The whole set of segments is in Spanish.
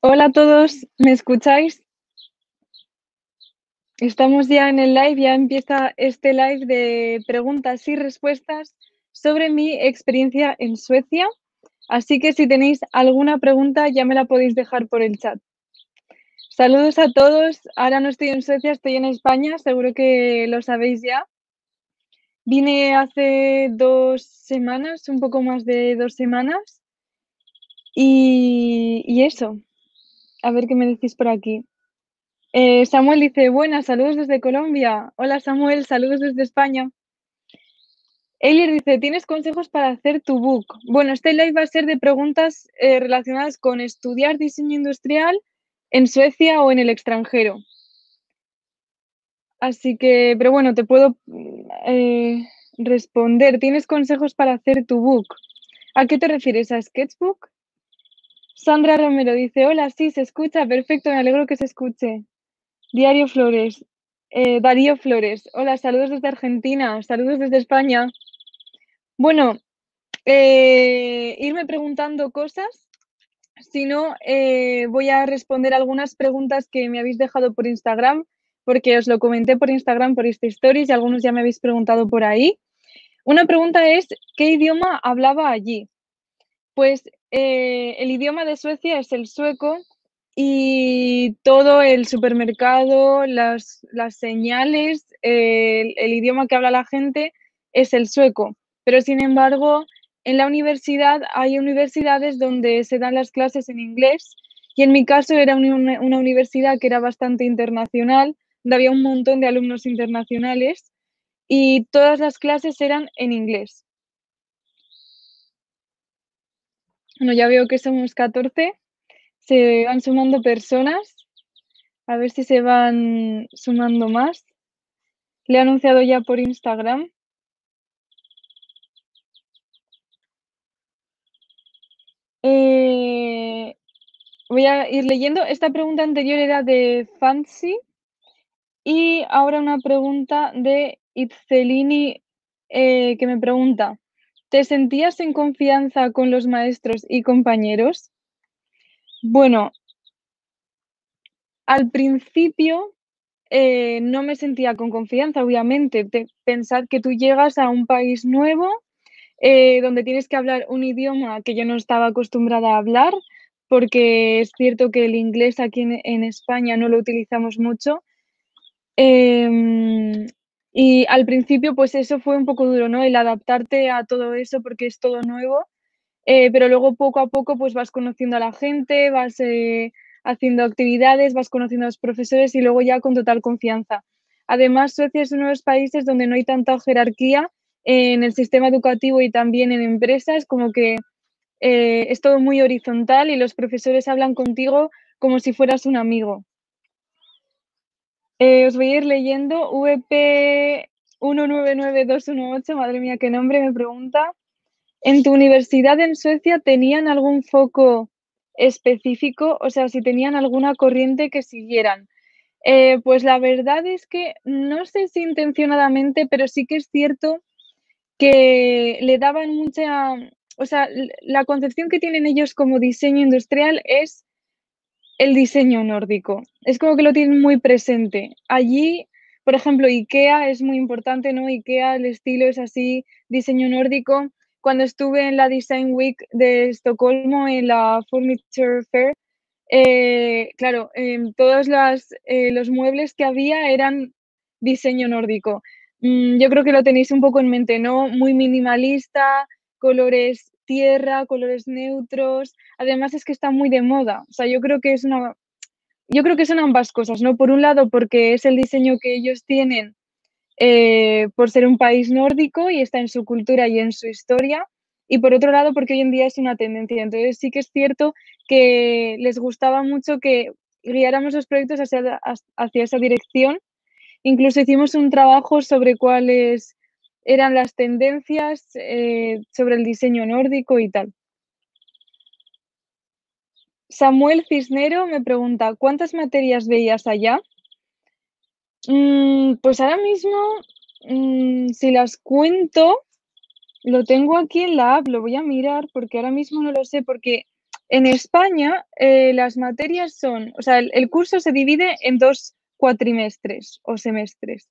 Hola a todos, ¿me escucháis? Estamos ya en el live, ya empieza este live de preguntas y respuestas sobre mi experiencia en Suecia. Así que si tenéis alguna pregunta ya me la podéis dejar por el chat. Saludos a todos. Ahora no estoy en Suecia, estoy en España, seguro que lo sabéis ya. Vine hace dos semanas, un poco más de dos semanas. Y, y eso, a ver qué me decís por aquí. Eh, Samuel dice, buenas, saludos desde Colombia. Hola Samuel, saludos desde España. Elier dice, ¿tienes consejos para hacer tu book? Bueno, este live va a ser de preguntas eh, relacionadas con estudiar diseño industrial en Suecia o en el extranjero. Así que, pero bueno, te puedo eh, responder. ¿Tienes consejos para hacer tu book? ¿A qué te refieres? ¿A Sketchbook? Sandra Romero dice, hola, sí, se escucha, perfecto, me alegro que se escuche. Diario Flores, eh, Darío Flores, hola, saludos desde Argentina, saludos desde España. Bueno, eh, irme preguntando cosas, si no, eh, voy a responder algunas preguntas que me habéis dejado por Instagram, porque os lo comenté por Instagram, por este stories, y algunos ya me habéis preguntado por ahí. Una pregunta es, ¿qué idioma hablaba allí? Pues el idioma de Suecia es el sueco y todo el supermercado, las, las señales, el, el idioma que habla la gente es el sueco. Pero sin embargo, en la universidad hay universidades donde se dan las clases en inglés y en mi caso era una, una, universidad que era bastante internacional, donde había un montón de alumnos internacionales y todas las clases eran en inglés. Bueno, ya veo que somos 14, se van sumando personas, a ver si se van sumando más. Le he anunciado ya por Instagram. Eh, voy a ir leyendo. Esta pregunta anterior era de Fancy y ahora una pregunta de Itzelini eh, que me pregunta, ¿te sentías en confianza con los maestros y compañeros? Bueno, al principio eh, no me sentía con confianza, obviamente. De pensar que tú llegas a un país nuevo eh, donde tienes que hablar un idioma que yo no estaba acostumbrada a hablar, porque es cierto que el inglés aquí en, en España no lo utilizamos mucho. Eh, y al principio, pues eso fue un poco duro, ¿no? El adaptarte a todo eso porque es todo nuevo. Eh, pero luego poco a poco pues vas conociendo a la gente, vas eh, haciendo actividades, vas conociendo a los profesores y luego ya con total confianza. Además, Suecia es uno de los países donde no hay tanta jerarquía en el sistema educativo y también en empresas, como que eh, es todo muy horizontal y los profesores hablan contigo como si fueras un amigo. Eh, os voy a ir leyendo VP 199218, madre mía, qué nombre me pregunta. ¿En tu universidad en Suecia tenían algún foco específico? O sea, si tenían alguna corriente que siguieran. Eh, pues la verdad es que no sé si intencionadamente, pero sí que es cierto que le daban mucha, o sea, la concepción que tienen ellos como diseño industrial es el diseño nórdico. Es como que lo tienen muy presente. Allí, por ejemplo, IKEA es muy importante, ¿no? IKEA, el estilo es así, diseño nórdico cuando estuve en la Design Week de Estocolmo, en la Furniture Fair, eh, claro, eh, todos eh, los muebles que había eran diseño nórdico. Mm, yo creo que lo tenéis un poco en mente, ¿no? Muy minimalista, colores tierra, colores neutros. Además es que está muy de moda. O sea, yo creo que es una... Yo creo que son ambas cosas, ¿no? Por un lado, porque es el diseño que ellos tienen eh, por ser un país nórdico y está en su cultura y en su historia, y por otro lado porque hoy en día es una tendencia. Entonces sí que es cierto que les gustaba mucho que guiáramos los proyectos hacia, hacia esa dirección. Incluso hicimos un trabajo sobre cuáles eran las tendencias eh, sobre el diseño nórdico y tal. Samuel Cisnero me pregunta, ¿cuántas materias veías allá? Mm, pues ahora mismo, mm, si las cuento, lo tengo aquí en la app, lo voy a mirar porque ahora mismo no lo sé, porque En España, eh, las materias son, o sea, el, curso se divide en dos cuatrimestres o semestres,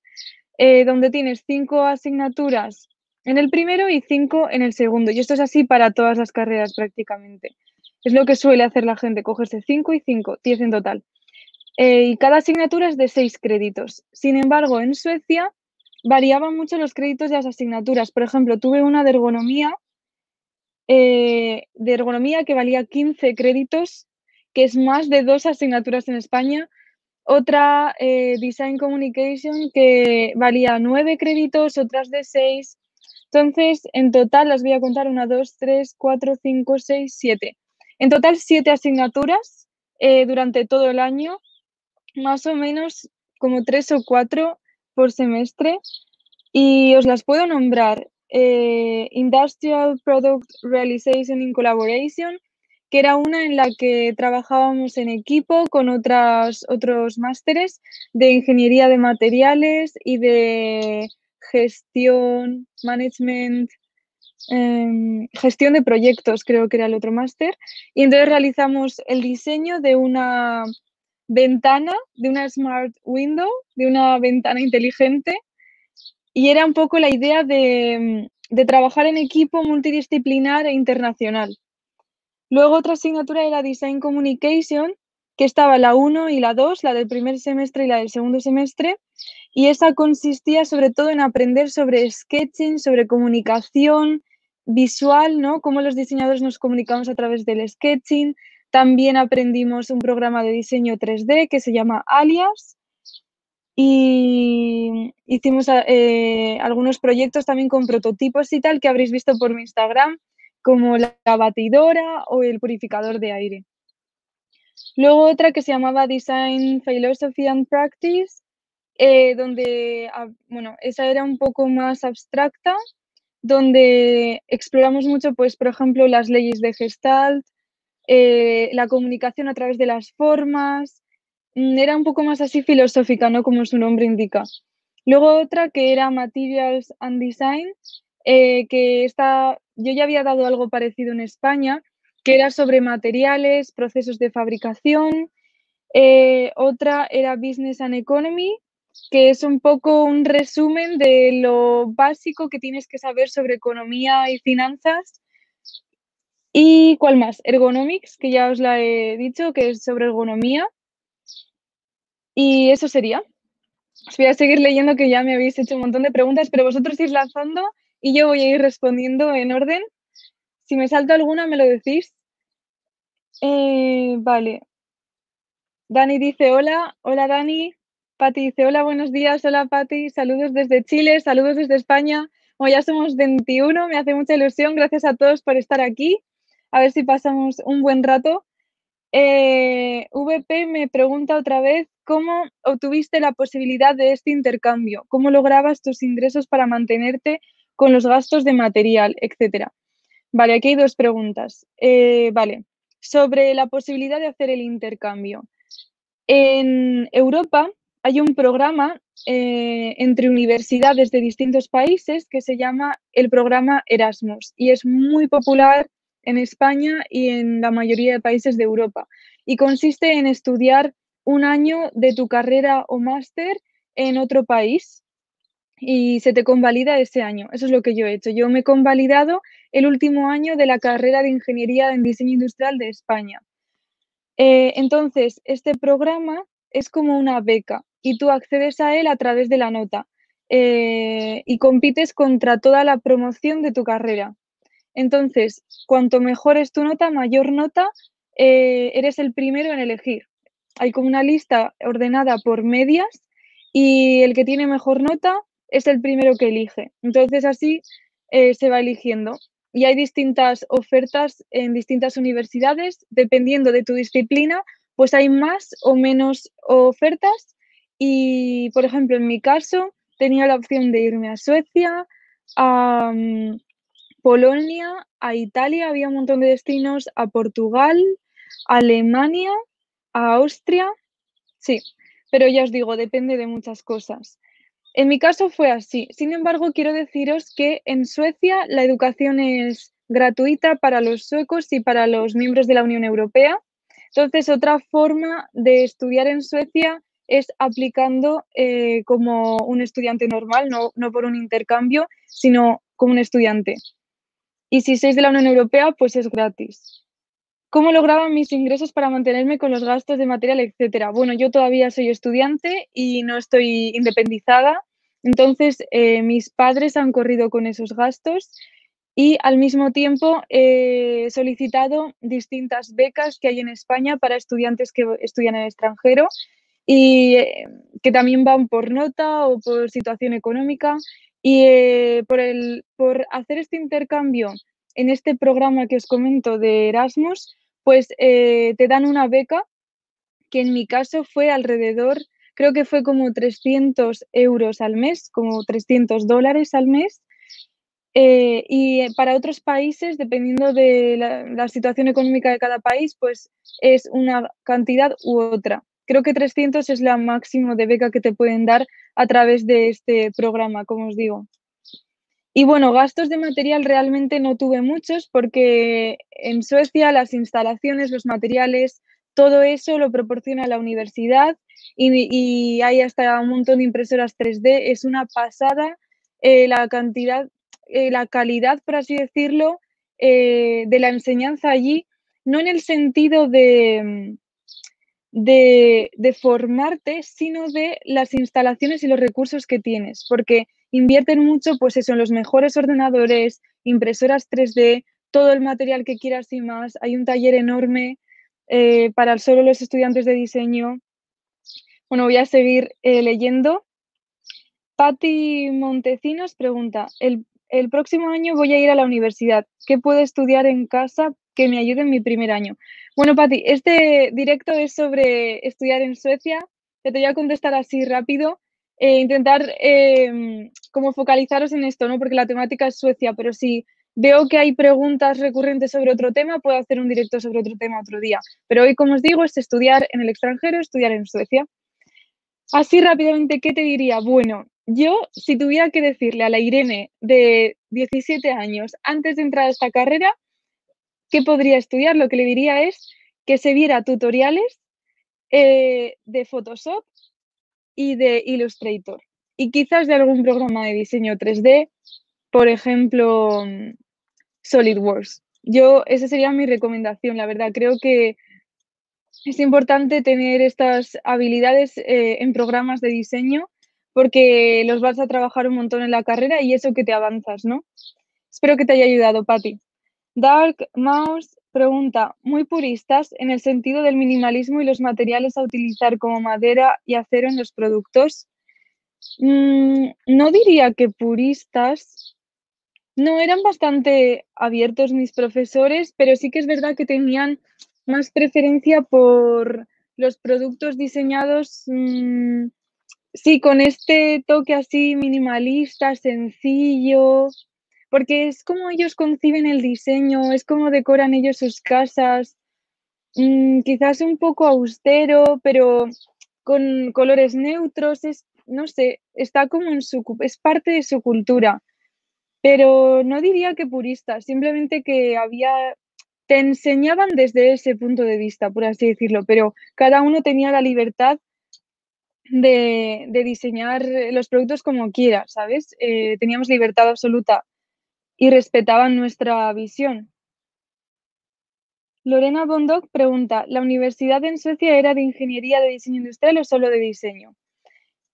eh, donde tienes cinco asignaturas en el primero y cinco en el segundo. Y esto es así para todas las carreras prácticamente. Es lo que suele hacer la gente, cogerse cinco y cinco, diez en total. Eh, y cada asignatura es de seis créditos. Sin embargo, en Suecia variaban mucho los créditos de las asignaturas. Por ejemplo, tuve una de ergonomía eh, de ergonomía que valía 15 créditos, que es más de dos asignaturas en España. Otra, eh, Design Communication, que valía 9 créditos, otras de 6. Entonces, en total las voy a contar una, dos, tres, cuatro, cinco, seis, siete. En total, siete asignaturas eh, durante todo el año, más o menos como tres o cuatro por semestre. Y os las puedo nombrar. Eh, Industrial Product Realization in Collaboration, que era una en la que trabajábamos en equipo con otras, otros másteres de ingeniería de materiales y de gestión, management, em, gestión de proyectos, creo que era el otro máster. Y entonces realizamos el diseño de una ventana, de una smart window, de una ventana inteligente y era un poco la idea de, trabajar en equipo multidisciplinar e internacional. Luego otra asignatura era Design Communication, que estaba la 1 y la 2, la del primer semestre y la del segundo semestre, y esa consistía sobre todo en aprender sobre sketching, sobre comunicación visual, ¿no? Cómo los diseñadores nos comunicamos a través del sketching. También aprendimos un programa de diseño 3D que se llama Alias y hicimos eh, algunos proyectos también con prototipos y tal que habréis visto por mi Instagram, como la batidora o el purificador de aire. Luego otra que se llamaba Design Philosophy and Practice, eh, donde, ah, bueno, esa era un poco más abstracta, donde exploramos mucho, pues, por ejemplo, las leyes de Gestalt, eh, la comunicación a través de las formas, Mm, era un poco más así filosófica, ¿no? Como su nombre indica. Luego otra que era Materials and Design, eh, que está, yo ya había dado algo parecido en España, que era sobre materiales, procesos de fabricación. Eh, otra era Business and Economy, que es un poco un resumen de lo básico que tienes que saber sobre economía y finanzas. ¿Y cuál más? Ergonomics, que ya os la he dicho, que es sobre ergonomía. Y eso sería. Os voy a seguir leyendo que ya me habéis hecho un montón de preguntas, pero vosotros ir lanzando y yo voy a ir respondiendo en orden. Si me salto alguna, me lo decís. Eh, vale. Dani dice hola. Hola, Dani. Pati dice hola, buenos días. Hola, Pati. Saludos desde Chile, saludos desde España. Como ya somos 21, me hace mucha ilusión. Gracias a todos por estar aquí. A ver si pasamos un buen rato. Eh, VP me pregunta otra vez ¿Cómo obtuviste la posibilidad de este intercambio? ¿Cómo lograbas tus ingresos para mantenerte con los gastos de material, etcétera? Vale, aquí hay dos preguntas. Eh, vale, sobre la posibilidad de hacer el intercambio. En Europa hay un programa eh, entre universidades de distintos países que se llama el programa Erasmus y es muy popular en España y en la mayoría de países de Europa. Y consiste en estudiar un año de tu carrera o máster en otro país y se te convalida ese año. Eso es lo que yo he hecho. Yo me he convalidado el último año de la carrera de Ingeniería en Diseño Industrial de España. Eh, entonces, este programa es como una beca y tú accedes a él a través de la nota eh, y compites contra toda la promoción de tu carrera. Entonces, cuanto mejor es tu nota, mayor nota, eh, eres el primero en elegir hay como una lista ordenada por medias y el que tiene mejor nota es el primero que elige. Entonces así eh, se va eligiendo. Y hay distintas ofertas en distintas universidades, dependiendo de tu disciplina, pues hay más o menos ofertas. Y, por ejemplo, en mi caso, tenía la opción de irme a Suecia, a mm, Polonia, a Italia, había un montón de destinos, a Portugal, Alemania a Austria, sí, pero ya os digo, depende de muchas cosas. En mi caso fue así. Sin embargo, quiero deciros que en Suecia la educación es gratuita para los suecos y para los miembros de la Unión Europea. Entonces, otra forma de estudiar en Suecia es aplicando eh, como un estudiante normal, no, no por un intercambio, sino como un estudiante. Y si sois de la Unión Europea, pues es gratis. ¿Cómo lograba mis ingresos para mantenerme con los gastos de material, etcétera? Bueno, yo todavía soy estudiante y no estoy independizada, entonces eh, mis padres han corrido con esos gastos y al mismo tiempo he solicitado distintas becas que hay en España para estudiantes que estudian en el extranjero y eh, que también van por nota o por situación económica. Y eh, por, el, por hacer este intercambio en este programa que os comento de Erasmus, pues eh, te dan una beca que en mi caso fue alrededor, creo que fue como 300 euros al mes, como 300 dólares al mes. y para otros países, dependiendo de la, la, situación económica de cada país, pues es una cantidad u otra. Creo que 300 es la máximo de beca que te pueden dar a través de este programa, como os digo. Y bueno, gastos de material realmente no tuve muchos porque en Suecia las instalaciones, los materiales, todo eso lo proporciona la universidad y, hay hasta un montón de impresoras 3D. Es una pasada eh, la cantidad, eh, la calidad, por así decirlo, eh, de la enseñanza allí, no en el sentido de de, formarte, sino de las instalaciones y los recursos que tienes, porque invierten mucho, pues eso, en los mejores ordenadores, impresoras 3D, todo el material que quieras y más. Hay un taller enorme eh, para solo los estudiantes de diseño. Bueno, voy a seguir eh, leyendo. Patti Montecinos pregunta, el, el próximo año voy a ir a la universidad. ¿Qué puedo estudiar en casa que me ayude en mi primer año? Bueno, Pati, este directo es sobre estudiar en Suecia. Te voy a contestar así rápido. e intentar em, como focalizaros en esto, ¿no? Porque la temática es Suecia, pero si veo que hay preguntas recurrentes sobre otro tema, puedo hacer un directo sobre otro tema otro día. Pero hoy, como os digo, es estudiar en el extranjero, estudiar en Suecia. Así rápidamente, ¿qué te diría? Bueno, yo, si tuviera que decirle a la Irene de 17 años, antes de entrar a esta carrera, ¿qué podría estudiar? Lo que le diría es que se viera tutoriales eh, de Photoshop y de Illustrator y quizás de algún programa de diseño 3D, por ejemplo, SolidWorks. Yo, esa sería mi recomendación, la verdad. Creo que es importante tener estas habilidades eh, en programas de diseño porque los vas a trabajar un montón en la carrera y eso que te avanzas, ¿no? Espero que te haya ayudado, Patti. Dark Mouse pregunta, muy puristas en el sentido del minimalismo y los materiales a utilizar como madera y acero en los productos. Mm, no diría que puristas. No, eran bastante abiertos mis profesores, pero sí que es verdad que tenían más preferencia por los productos diseñados, mm, sí, con este toque así minimalista, sencillo, porque es como ellos conciben el diseño, es como decoran ellos sus casas, mm, quizás un poco austero, pero con colores neutros, es, no sé, está como en su, es parte de su cultura, pero no diría que purista, simplemente que había, te enseñaban desde ese punto de vista, por así decirlo, pero cada uno tenía la libertad de, diseñar los productos como quiera, ¿sabes? Eh, teníamos libertad absoluta y respetaban nuestra visión. Lorena Bondoc pregunta, ¿la universidad en Suecia era de ingeniería de diseño industrial o solo de diseño?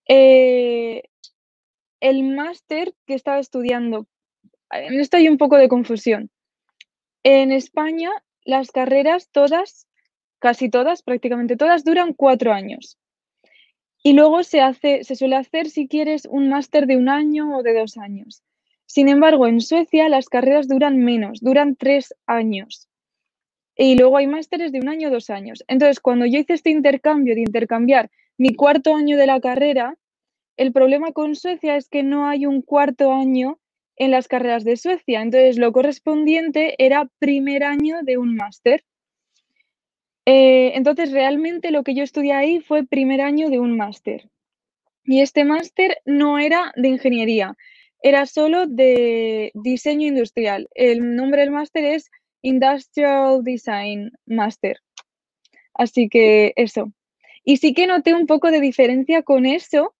Eh, el máster que estaba estudiando, en esto hay un poco de confusión. En España, las carreras todas, casi todas, prácticamente todas, duran cuatro años. Y luego se, se suele hacer, si quieres, un máster de un año o de dos años. Sin embargo, en Suecia las carreras duran menos, duran tres años. Y luego hay másteres de un año o dos años. Entonces, cuando yo hice este intercambio de intercambiar mi cuarto año de la carrera, el problema con Suecia es que no hay un cuarto año en las carreras de Suecia. Entonces, lo correspondiente era primer año de un máster. Eh, entonces, realmente lo que yo estudié ahí fue primer año de un máster. Y este máster no era de ingeniería, era solo de diseño industrial. El nombre del máster es Industrial Design Master. Así que eso. Y sí que noté un poco de diferencia con eso,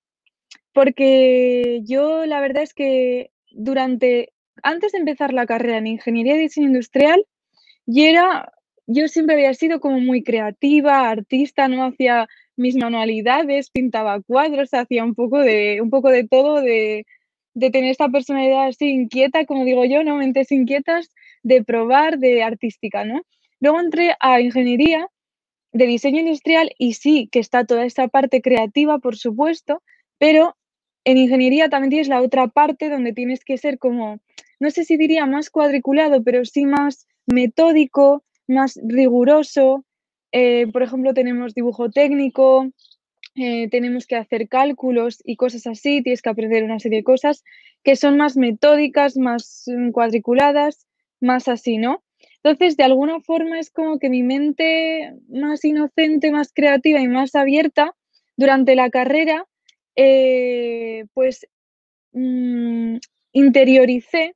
porque yo la verdad es que durante, antes de empezar la carrera en Ingeniería de Diseño Industrial, yo era, yo siempre había sido como muy creativa, artista, no hacía mis manualidades, pintaba cuadros, hacía un poco de, un poco de todo, de, de tener esta personalidad así inquieta, como digo yo, ¿no? Mentes inquietas, de probar, de artística, ¿no? Luego entré a ingeniería de diseño industrial y sí que está toda esta parte creativa, por supuesto, pero en ingeniería también tienes la otra parte donde tienes que ser como, no sé si diría más cuadriculado, pero sí más metódico, más riguroso. Eh, por ejemplo, tenemos dibujo técnico, eh, tenemos que hacer cálculos y cosas así, tienes que aprender una serie de cosas que son más metódicas, más mm, cuadriculadas, más así, ¿no? Entonces, de alguna forma es como que mi mente más inocente, más creativa y más abierta durante la carrera, eh, pues mm, interioricé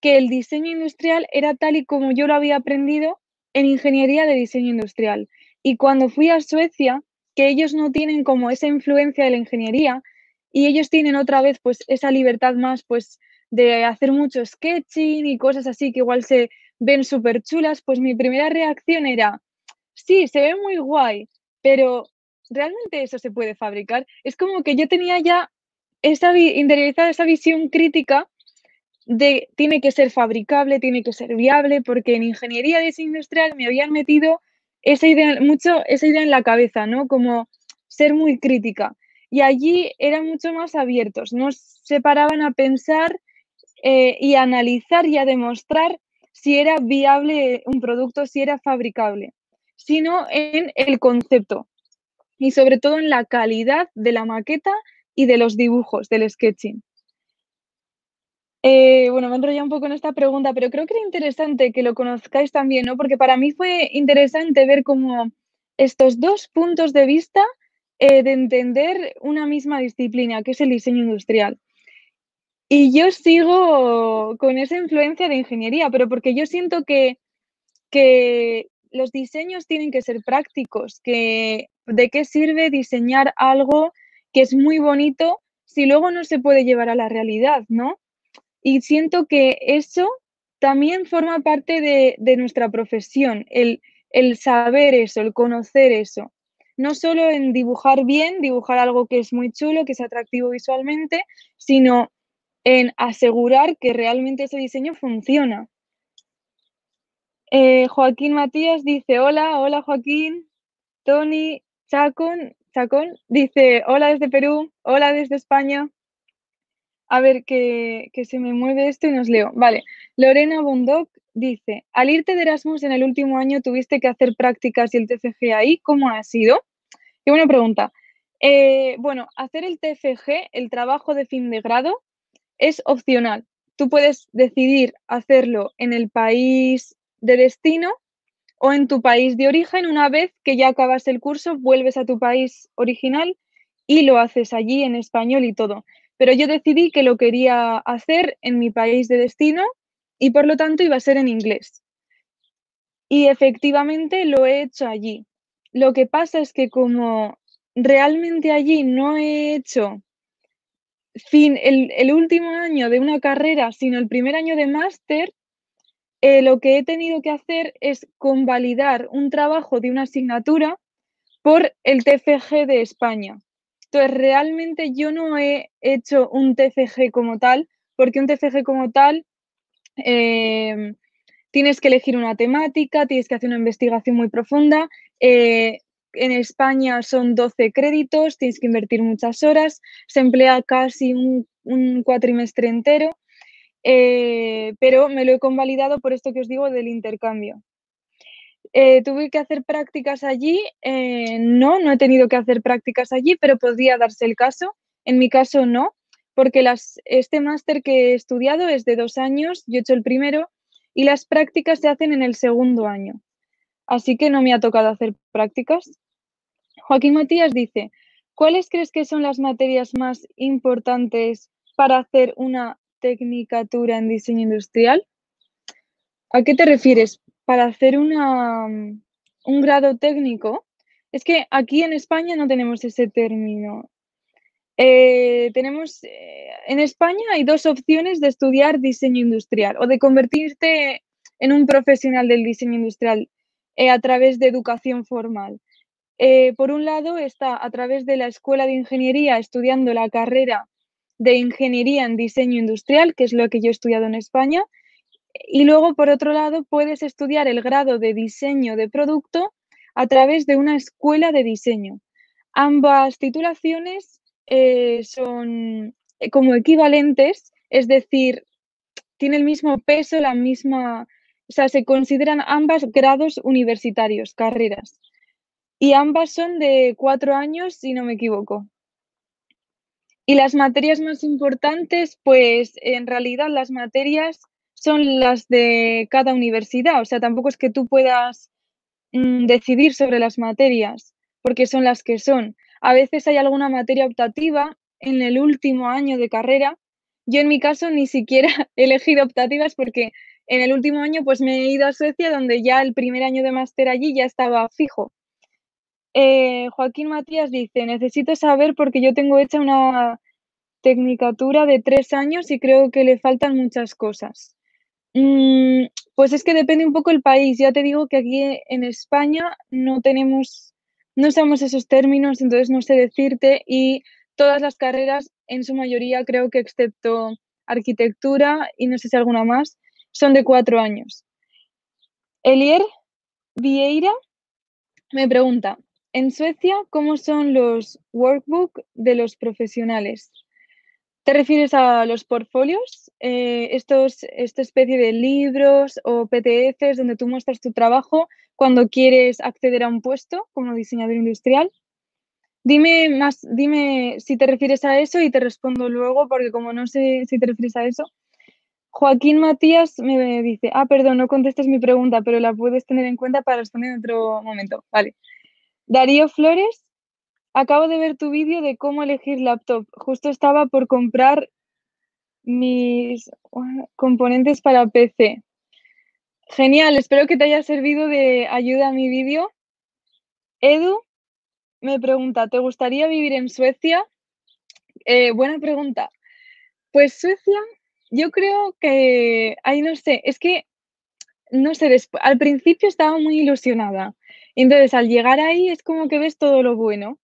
que el diseño industrial era tal y como yo lo había aprendido en ingeniería de diseño industrial. Y cuando fui a Suecia, que ellos no tienen como esa influencia de la ingeniería y ellos tienen otra vez pues esa libertad más pues de hacer mucho sketching y cosas así que igual se ven súper chulas, pues mi primera reacción era, sí, se ve muy guay, pero ¿realmente eso se puede fabricar? Es como que yo tenía ya esa interiorizada esa visión crítica de tiene que ser fabricable, tiene que ser viable, porque en ingeniería de industrial me habían metido esa idea, mucho esa idea en la cabeza, ¿no? Como ser muy crítica. Y allí eran mucho más abiertos, no se paraban a pensar eh, y analizar y a demostrar si era viable un producto, si era fabricable, sino en el concepto y sobre todo en la calidad de la maqueta y de los dibujos, del sketching. Eh, bueno, me enrollado un poco en esta pregunta, pero creo que era interesante que lo conozcáis también, ¿no? Porque para mí fue interesante ver cómo estos dos puntos de vista eh, de entender una misma disciplina, que es el diseño industrial. Y yo sigo con esa influencia de ingeniería, pero porque yo siento que, que los diseños tienen que ser prácticos, que de qué sirve diseñar algo que es muy bonito si luego no se puede llevar a la realidad, ¿no? Y siento que eso también forma parte de, nuestra profesión, el, saber eso, el conocer eso. No solo en dibujar bien, dibujar algo que es muy chulo, que es atractivo visualmente, sino en asegurar que realmente ese diseño funciona. Eh, Joaquín Matías dice, hola, hola Joaquín. Tony Chacón, Chacón dice, hola desde Perú, hola desde España. A ver, que, se me mueve esto y nos leo. Vale, Lorena Bondoc dice, al irte de Erasmus en el último año tuviste que hacer prácticas y el TFG ahí, ¿cómo ha sido? Qué buena pregunta. Eh, bueno, hacer el TFG, el trabajo de fin de grado, es opcional. Tú puedes decidir hacerlo en el país de destino o en tu país de origen. Una vez que ya acabas el curso, vuelves a tu país original y lo haces allí en español y todo pero yo decidí que lo quería hacer en mi país de destino y por lo tanto iba a ser en inglés. Y efectivamente lo he hecho allí. Lo que pasa es que como realmente allí no he hecho fin, el, último año de una carrera, sino el primer año de máster, eh, lo que he tenido que hacer es convalidar un trabajo de una asignatura por el TFG de España. Entonces, realmente yo no he hecho un TCG como tal, porque un TCG como tal em, tienes que elegir una temática, tienes que hacer una investigación muy profunda. Eh, en España son 12 créditos, tienes que invertir muchas horas, se emplea casi un, cuatrimestre entero, eh, pero me lo he convalidado por esto que os digo del intercambio. Eh, tuve que hacer prácticas allí. Eh, no, no he tenido que hacer prácticas allí, pero podría darse el caso. En mi caso no, porque este máster que he estudiado es de dos años, yo he hecho el primero, y las prácticas se hacen en el segundo año. Así que no me ha tocado hacer prácticas. Joaquín Matías dice, ¿cuáles crees que son las materias más importantes para hacer una tecnicatura en diseño industrial. ¿A qué te refieres? Para hacer una, un grado técnico. Es que aquí en España no tenemos ese término. Eh, tenemos, eh, en España hay dos opciones de estudiar diseño industrial o de convertirte en un profesional del diseño industrial eh, a través de educación formal. por un lado está a través de la Escuela de Ingeniería estudiando la carrera de Ingeniería en Diseño Industrial, que es lo que yo he estudiado en España, y luego, por otro lado, puedes estudiar el grado de diseño de producto a través de una escuela de diseño. Ambas titulaciones eh, son eh, como equivalentes, es decir, tiene el mismo peso, la misma, o sea, se consideran ambas grados universitarios, carreras. Y ambas son de cuatro años, si no me equivoco. Y las materias más importantes, pues en realidad las materias son las de cada universidad, o sea, tampoco es que tú puedas mm, decidir sobre las materias, porque son las que son. A veces hay alguna materia optativa en el último año de carrera. Yo en mi caso ni siquiera he elegido optativas porque en el último año pues me he ido a Suecia donde ya el primer año de máster allí ya estaba fijo. Eh, Joaquín Matías dice, necesito saber porque yo tengo hecha una tecnicatura de tres años y creo que le faltan muchas cosas. Mm, pues es que depende un poco el país. Ya te digo que aquí en España no tenemos, no usamos esos términos, entonces no sé decirte. Y todas las carreras, en su mayoría, creo que excepto arquitectura y no sé si alguna más, son de cuatro años. Elier Vieira me pregunta, en Suecia, ¿cómo son los workbook de los profesionales? ¿Te refieres a los portfolios? Eh, estos, esta especie de libros o PTFs donde tú muestras tu trabajo cuando quieres acceder a un puesto como diseñador industrial. Dime más, dime si te refieres a eso y te respondo luego, porque como no sé si te refieres a eso. Joaquín Matías me dice, ah, perdón, no contestes mi pregunta, pero la puedes tener en cuenta para responder en otro momento. Vale. Darío Flores Acabo de ver tu vídeo de cómo elegir laptop. Justo estaba por comprar mis componentes para PC. Genial, espero que te haya servido de ayuda a mi vídeo. Edu me pregunta, ¿te gustaría vivir en Suecia? Eh, buena pregunta. Pues Suecia, yo creo que, ay, no sé, es que, no sé, al principio estaba muy ilusionada. Entonces, al llegar ahí es como que ves todo lo bueno.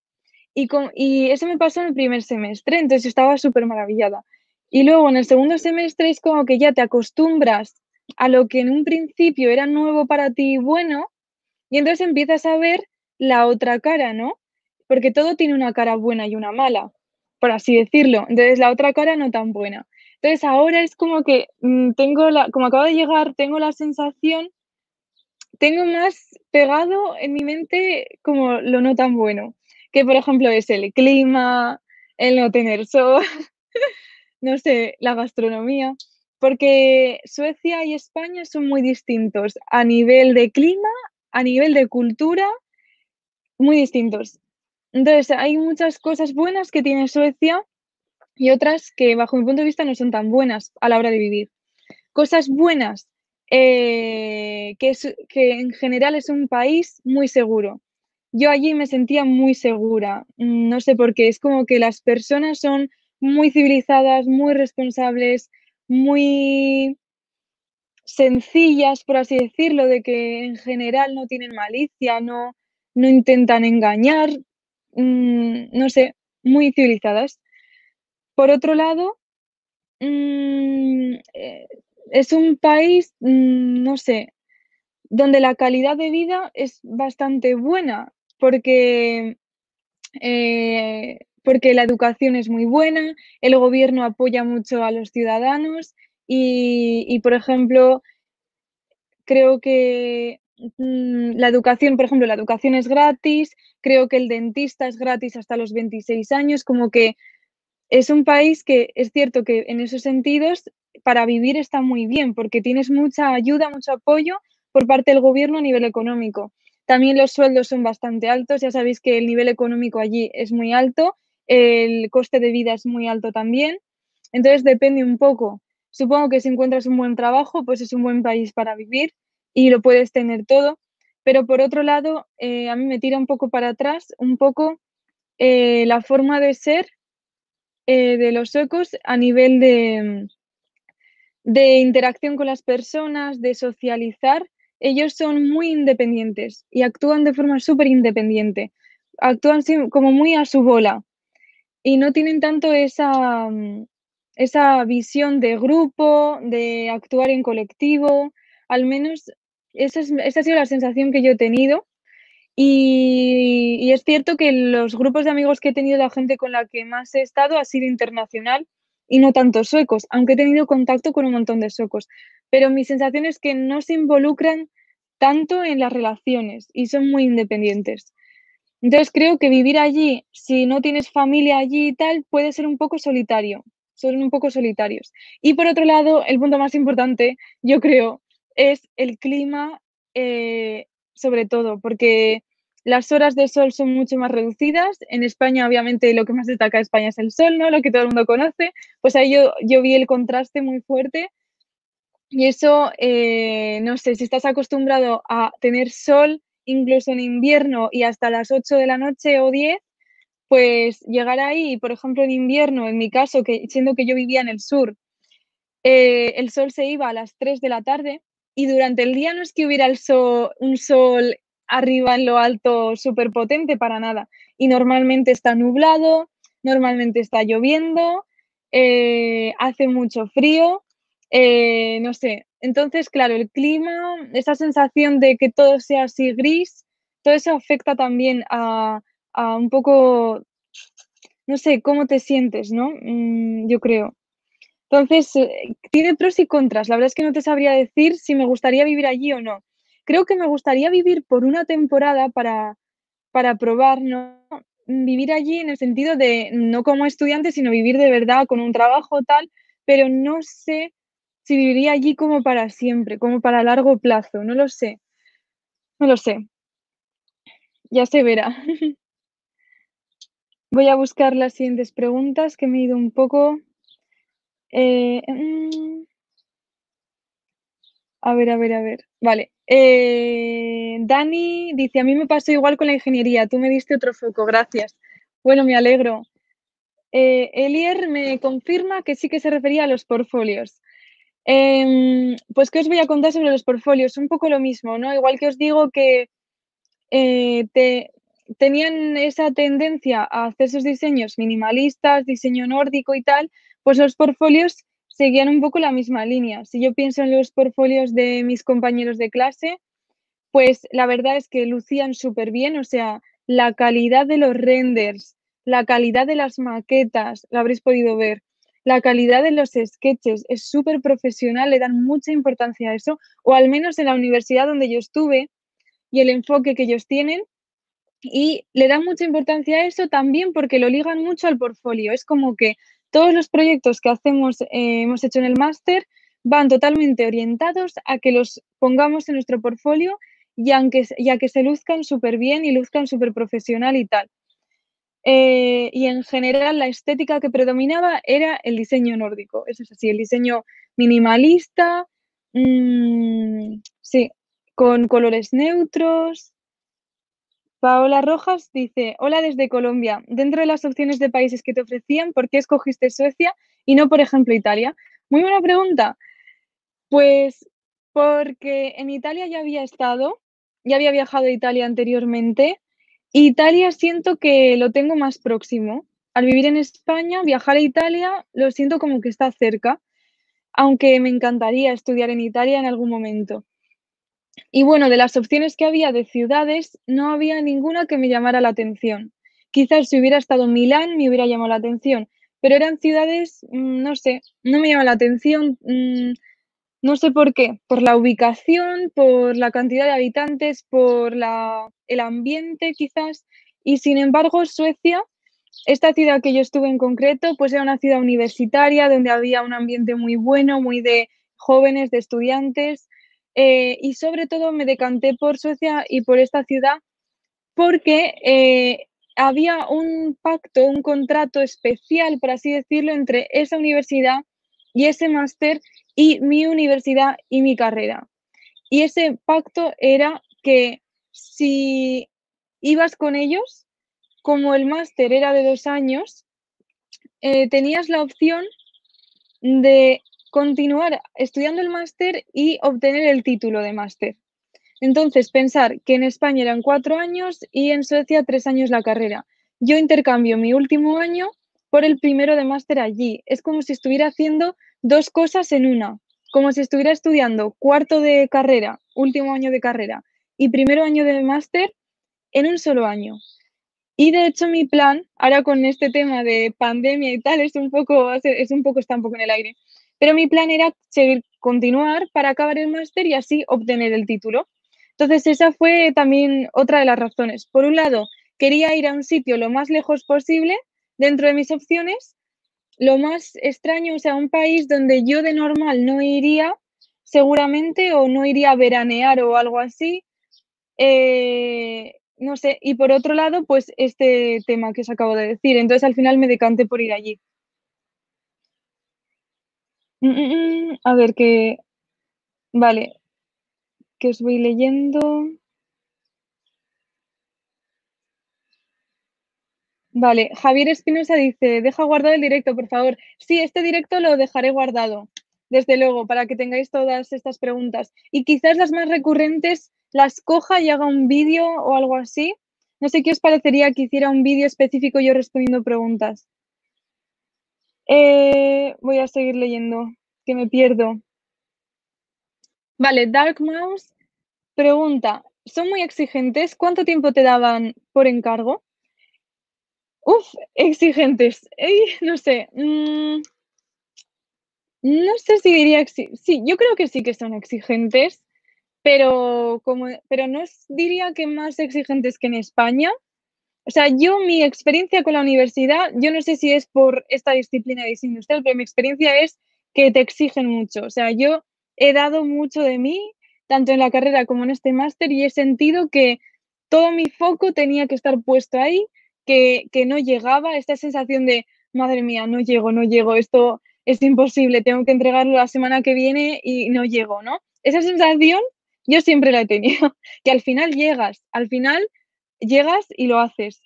Y, eso me pasó en el primer semestre, entonces estaba súper maravillada. Y luego en el segundo semestre es como que ya te acostumbras a lo que en un principio era nuevo para ti bueno, y entonces empiezas a ver la otra cara, ¿no? Porque todo tiene una cara buena y una mala, por así decirlo. Entonces la otra cara no tan buena. Entonces ahora es como que mm, tengo la, como acabo de llegar, tengo la sensación, tengo más pegado en mi mente como lo no tan bueno que por ejemplo es el clima, el no tener sol, no sé, la gastronomía, porque Suecia y España son muy distintos a nivel de clima, a nivel de cultura, muy distintos. Entonces, hay muchas cosas buenas que tiene Suecia y otras que bajo mi punto de vista no son tan buenas a la hora de vivir. Cosas buenas, eh, que, que en general es un país muy seguro yo allí me sentía muy segura. Mm, no sé por qué, es como que las personas son muy civilizadas, muy responsables, muy sencillas, por así decirlo, de que en general no tienen malicia, no, no intentan engañar, mm, no sé, muy civilizadas. Por otro lado, mm, eh, es un país, no sé, donde la calidad de vida es bastante buena porque, eh, porque la educación es muy buena, el gobierno apoya mucho a los ciudadanos y, por ejemplo, creo que mm, la educación, por ejemplo, la educación es gratis, creo que el dentista es gratis hasta los 26 años, como que es un país que es cierto que en esos sentidos para vivir está muy bien porque tienes mucha ayuda, mucho apoyo por parte del gobierno a nivel económico. También los sueldos son bastante altos, ya sabéis que el nivel económico allí es muy alto, el coste de vida es muy alto también. Entonces depende un poco supongo que si encuentras un buen trabajo, pues es un buen país para vivir y lo puedes tener todo. Pero por otro lado, eh, a mí me tira un poco para atrás, un poco eh, la forma de ser eh, de los suecos a nivel de, de interacción con las personas, de socializar. Ellos son muy independientes y actúan de forma súper independiente. Actúan como muy a su bola y no tienen tanto esa, esa visión de grupo, de actuar en colectivo. Al menos esa, esa ha sido la sensación que yo he tenido y, es cierto que los grupos de amigos que he tenido, la gente con la que más he estado ha sido internacional y no tanto suecos, aunque he tenido contacto con un montón de suecos. Pero mi sensación es que no se involucran tanto en las relaciones y son muy independientes. Entonces creo que vivir allí, si no tienes familia allí y tal, puede ser un poco solitario. Son un poco solitarios. Y por otro lado, el punto más importante, yo creo, es el clima, eh, sobre todo, porque las horas de sol son mucho más reducidas. En España, obviamente, lo que más destaca de España es el sol, ¿no? Lo que todo el mundo conoce. Pues ahí yo, yo vi el contraste muy fuerte. Y eso, eh, no sé, si estás acostumbrado a tener sol incluso en invierno y hasta las 8 de la noche o 10, pues llegar ahí, por ejemplo, en invierno, en mi caso, que siendo que yo vivía en el sur, eh, el sol se iba a las 3 de la tarde y durante el día no es que hubiera el sol, un sol arriba en lo alto súper potente para nada. Y normalmente está nublado, normalmente está lloviendo, eh, hace mucho frío, eh, no sé. Entonces, claro, el clima, esa sensación de que todo sea así gris, todo eso afecta también a, un poco, no sé, cómo te sientes, ¿no? Mm, yo creo. Entonces, eh, tiene pros y contras. La verdad es que no te sabría decir si me gustaría vivir allí o no creo que me gustaría vivir por una temporada para, para probar, ¿no? Vivir allí en el sentido de no como estudiante, sino vivir de verdad con un trabajo tal, pero no sé si viviría allí como para siempre, como para largo plazo, no lo sé. No lo sé. Ya se verá. Voy a buscar las siguientes preguntas que me he ido un poco. Eh, mm, a ver, a ver, a ver. Vale. Eh, Dani dice, a mí me pasó igual con la ingeniería, tú me diste otro foco, gracias. Bueno, me alegro. Eh, Elier me confirma que sí que se refería a los portfolios. Em, pues, ¿qué os voy a contar sobre los portfolios? Un poco lo mismo, ¿no? Igual que os digo que eh, tenían esa tendencia a hacer sus diseños minimalistas, diseño nórdico y tal, pues los portfolios seguían un poco la misma línea. Si yo pienso en los portfolios de mis compañeros de clase, pues la verdad es que lucían súper bien, o sea, la calidad de los renders, la calidad de las maquetas, lo habréis podido ver, la calidad de los sketches es súper profesional, le dan mucha importancia a eso, o al menos en la universidad donde yo estuve y el enfoque que ellos tienen, y le dan mucha importancia a eso también porque lo ligan mucho al portfolio. Es como que todos los proyectos que hacemos, eh, hemos hecho en el máster van totalmente orientados a que los pongamos en nuestro portfolio y, aunque, ya que se luzcan súper bien y luzcan súper profesional y tal. Eh, y en general la estética que predominaba era el diseño nórdico, eso es así, el diseño minimalista, mm, sí, con colores neutros, Paola Rojas dice, hola desde Colombia. Dentro de las opciones de países que te ofrecían, ¿por qué escogiste Suecia y no, por ejemplo, Italia? Muy buena pregunta. Pues porque en Italia ya había estado, ya había viajado a Italia anteriormente. Italia siento que lo tengo más próximo. Al vivir en España, viajar a Italia lo siento como que está cerca, aunque me encantaría estudiar en Italia en algún momento. Y bueno, de las opciones que había de ciudades, no había ninguna que me llamara la atención. Quizás si hubiera estado en Milán me hubiera llamado la atención, pero eran ciudades, mm, no sé, no me llama la atención, mm, no sé por qué, por la ubicación, por la cantidad de habitantes, por la, el ambiente quizás. Y sin embargo, Suecia, esta ciudad que yo estuve en concreto, pues era una ciudad universitaria donde había un ambiente muy bueno, muy de jóvenes, de estudiantes, eh, y sobre todo me decanté por Suecia y por esta ciudad porque eh, había un pacto, un contrato especial, por así decirlo, entre esa universidad y ese máster y mi universidad y mi carrera. Y ese pacto era que si ibas con ellos, como el máster era de dos años, eh, tenías la opción de continuar estudiando el máster y obtener el título de máster. Entonces, pensar que en España eran cuatro años y en Suecia tres años la carrera. Yo intercambio mi último año por el primero de máster allí. Es como si estuviera haciendo dos cosas en una, como si estuviera estudiando cuarto de carrera, último año de carrera y primero año de máster en un solo año. Y de hecho mi plan, ahora con este tema de pandemia y tal, es un poco, es un poco, está un poco en el aire, pero mi plan era seguir, continuar para acabar el máster y así obtener el título. Entonces esa fue también otra de las razones. Por un lado, quería ir a un sitio lo más lejos posible dentro de mis opciones, lo más extraño, o sea, un país donde yo de normal no iría seguramente o no iría a veranear o algo así. Eh, no sé, y por otro lado, pues este tema que os acabo de decir. Entonces al final me decanté por ir allí. Mm, mm, mm, a ver, que... Vale, que os voy leyendo. Vale, Javier Espinosa dice, deja guardado el directo, por favor. Sí, este directo lo dejaré guardado, desde luego, para que tengáis todas estas preguntas. Y quizás las más recurrentes las coja y haga un vídeo o algo así. No sé qué os parecería que hiciera un vídeo específico yo respondiendo preguntas. Eh, voy a seguir leyendo, que me pierdo. Vale, Dark Mouse pregunta, ¿son muy exigentes? ¿Cuánto tiempo te daban por encargo? Uf, exigentes. no sé. Mm, no sé si diría... Sí, yo creo que sí que son exigentes pero, como, pero no diría que más exigentes que en España. O sea, yo mi experiencia con la universidad, yo no sé si es por esta disciplina de diseño industrial, pero mi experiencia es que te exigen mucho. O sea, yo he dado mucho de mí, tanto en la carrera como en este máster, y he sentido que todo mi foco tenía que estar puesto ahí, que, que no llegaba, esta sensación de, madre mía, no llego, no llego, esto es imposible, tengo que entregarlo la semana que viene y no llego, ¿no? Esa sensación yo siempre la he tenido, que al final llegas, al final llegas y lo haces.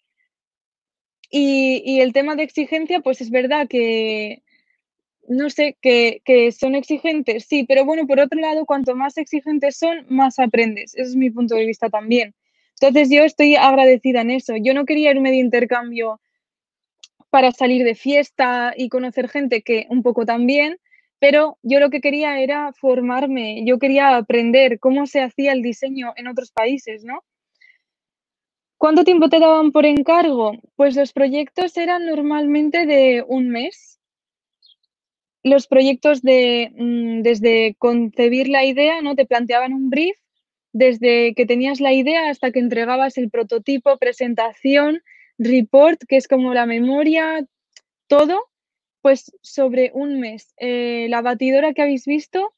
Y, el tema de exigencia, pues es verdad que, no sé, que, son exigentes, sí, pero bueno, por otro lado, cuanto más exigentes son, más aprendes. Ese es mi punto de vista también. Entonces yo estoy agradecida en eso. Yo no quería irme de intercambio para salir de fiesta y conocer gente, que un poco también, pero yo lo que quería era formarme, yo quería aprender cómo se hacía el diseño en otros países, ¿no? ¿Cuánto tiempo te daban por encargo? Pues los proyectos eran normalmente de un mes. Los proyectos de mm, desde concebir la idea, ¿no? Te planteaban un brief, desde que tenías la idea hasta que entregabas el prototipo, presentación, report, que es como la memoria, todo pues sobre un mes. Eh, la batidora que habéis visto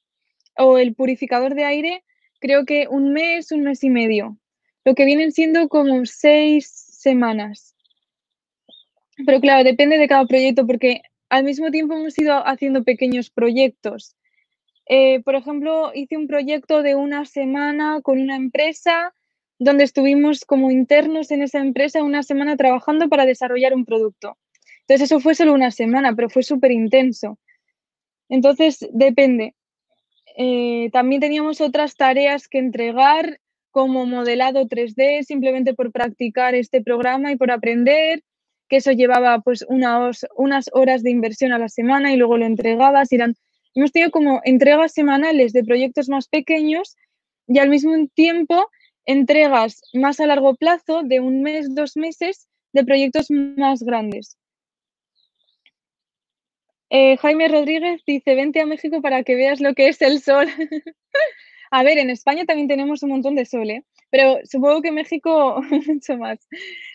o el purificador de aire, creo que un mes, un mes y medio. Lo que vienen siendo como seis semanas. Pero claro, depende de cada proyecto porque al mismo tiempo hemos ido haciendo pequeños proyectos. Eh, por ejemplo, hice un proyecto de una semana con una empresa donde estuvimos como internos en esa empresa una semana trabajando para desarrollar un producto. Entonces eso fue solo una semana, pero fue súper intenso. Entonces, depende. Eh, también teníamos otras tareas que entregar, como modelado 3D, simplemente por practicar este programa y por aprender, que eso llevaba pues unas horas de inversión a la semana y luego lo entregabas. Eran, hemos tenido como entregas semanales de proyectos más pequeños y al mismo tiempo entregas más a largo plazo, de un mes, dos meses, de proyectos más grandes. Eh, Jaime Rodríguez dice, vente a México para que veas lo que es el sol. a ver, en España también tenemos un montón de sol, ¿eh? pero supongo que México mucho más.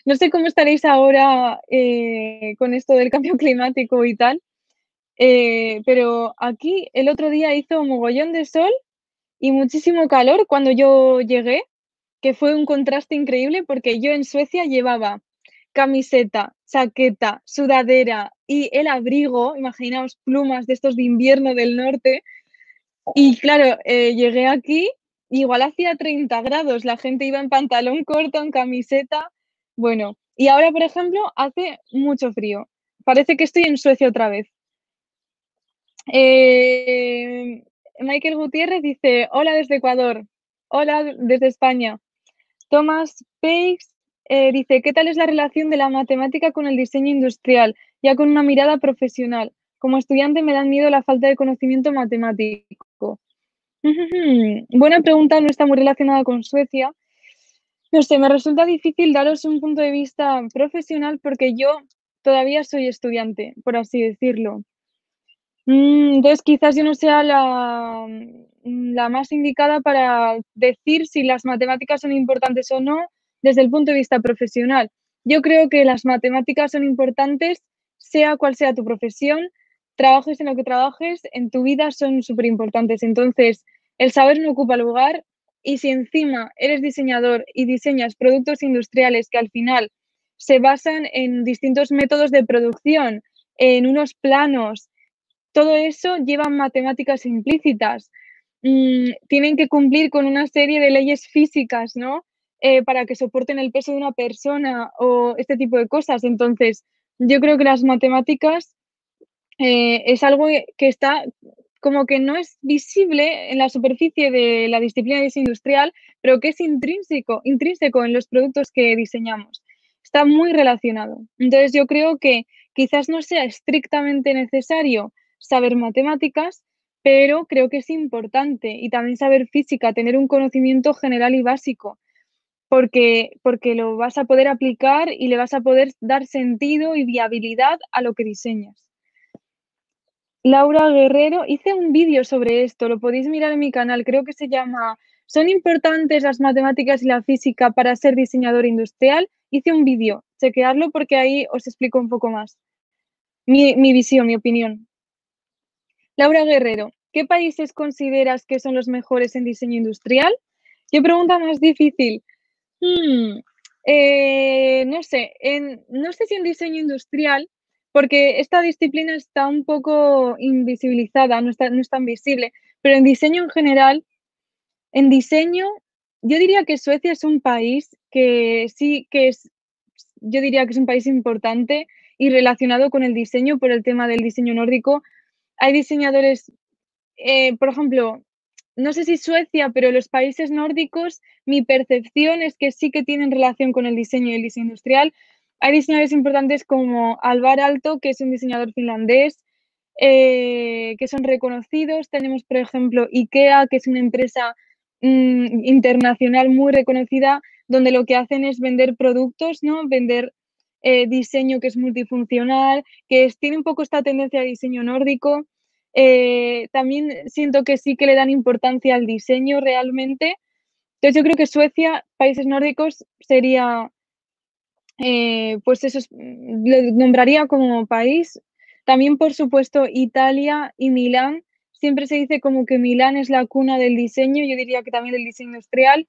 No sé cómo estaréis ahora eh, con esto del cambio climático y tal, pero aquí el otro día hizo mogollón de sol y muchísimo calor cuando yo llegué, que fue un contraste increíble porque yo en Suecia llevaba camiseta, chaqueta, sudadera y el abrigo, imaginaos plumas de estos de invierno del norte. Y claro, eh, llegué aquí, igual hacía 30 grados, la gente iba en pantalón corto, en camiseta. Bueno, y ahora, por ejemplo, hace mucho frío. Parece que estoy en Suecia otra vez. Eh, Michael Gutiérrez dice, hola desde Ecuador, hola desde España. Tomás Peix eh, dice, ¿qué tal es la relación de la matemática con el diseño industrial, ya con una mirada profesional? Como estudiante me da miedo la falta de conocimiento matemático. Buena pregunta, no está muy relacionada con Suecia. No sé, me resulta difícil daros un punto de vista profesional porque yo todavía soy estudiante, por así decirlo. Mm, entonces, quizás yo no sea la, la más indicada para decir si las matemáticas son importantes o no desde el punto de vista profesional. Yo creo que las matemáticas son importantes, sea cual sea tu profesión, trabajes en lo que trabajes, en tu vida son súper importantes. Entonces, el saber no ocupa lugar y si encima eres diseñador y diseñas productos industriales que al final se basan en distintos métodos de producción, en unos planos, todo eso lleva matemáticas implícitas. Mm, tienen que cumplir con una serie de leyes físicas, ¿no? Eh, para que soporten el peso de una persona o este tipo de cosas. Entonces, yo creo que las matemáticas eh, es algo que está como que no es visible en la superficie de la disciplina industrial, pero que es intrínseco, intrínseco en los productos que diseñamos. Está muy relacionado. Entonces, yo creo que quizás no sea estrictamente necesario saber matemáticas, pero creo que es importante y también saber física, tener un conocimiento general y básico porque, porque lo vas a poder aplicar y le vas a poder dar sentido y viabilidad a lo que diseñas. Laura Guerrero, hice un vídeo sobre esto, lo podéis mirar en mi canal, creo que se llama ¿Son importantes las matemáticas y la física para ser diseñador industrial? Hice un vídeo, chequearlo porque ahí os explico un poco más. Mi, mi visión, mi opinión. Laura Guerrero, ¿qué países consideras que son los mejores en diseño industrial? ¿Qué pregunta más difícil? Hmm, eh, no sé, no sé si en diseño industrial, porque esta disciplina está un poco invisibilizada, no, está, no es tan visible, pero en diseño en general, en diseño, yo diría que Suecia es un país que sí que es, yo diría que es un país importante y relacionado con el diseño por el tema del diseño nórdico. Hay diseñadores, eh, por ejemplo, no sé si Suecia, pero los países nórdicos, mi percepción es que sí que tienen relación con el diseño y el diseño industrial. Hay diseñadores importantes como Alvar Alto, que es un diseñador finlandés, eh, que son reconocidos. Tenemos, por ejemplo, IKEA, que es una empresa mm, internacional muy reconocida, donde lo que hacen es vender productos, ¿no? Vender eh, diseño que es multifuncional, que tiene un poco esta tendencia de diseño nórdico. Eh, también siento que sí que le dan importancia al diseño realmente. Entonces yo creo que Suecia, países nórdicos, sería, eh, pues eso, lo nombraría como país. También, por supuesto, Italia y Milán. Siempre se dice como que Milán es la cuna del diseño, yo diría que también del diseño industrial,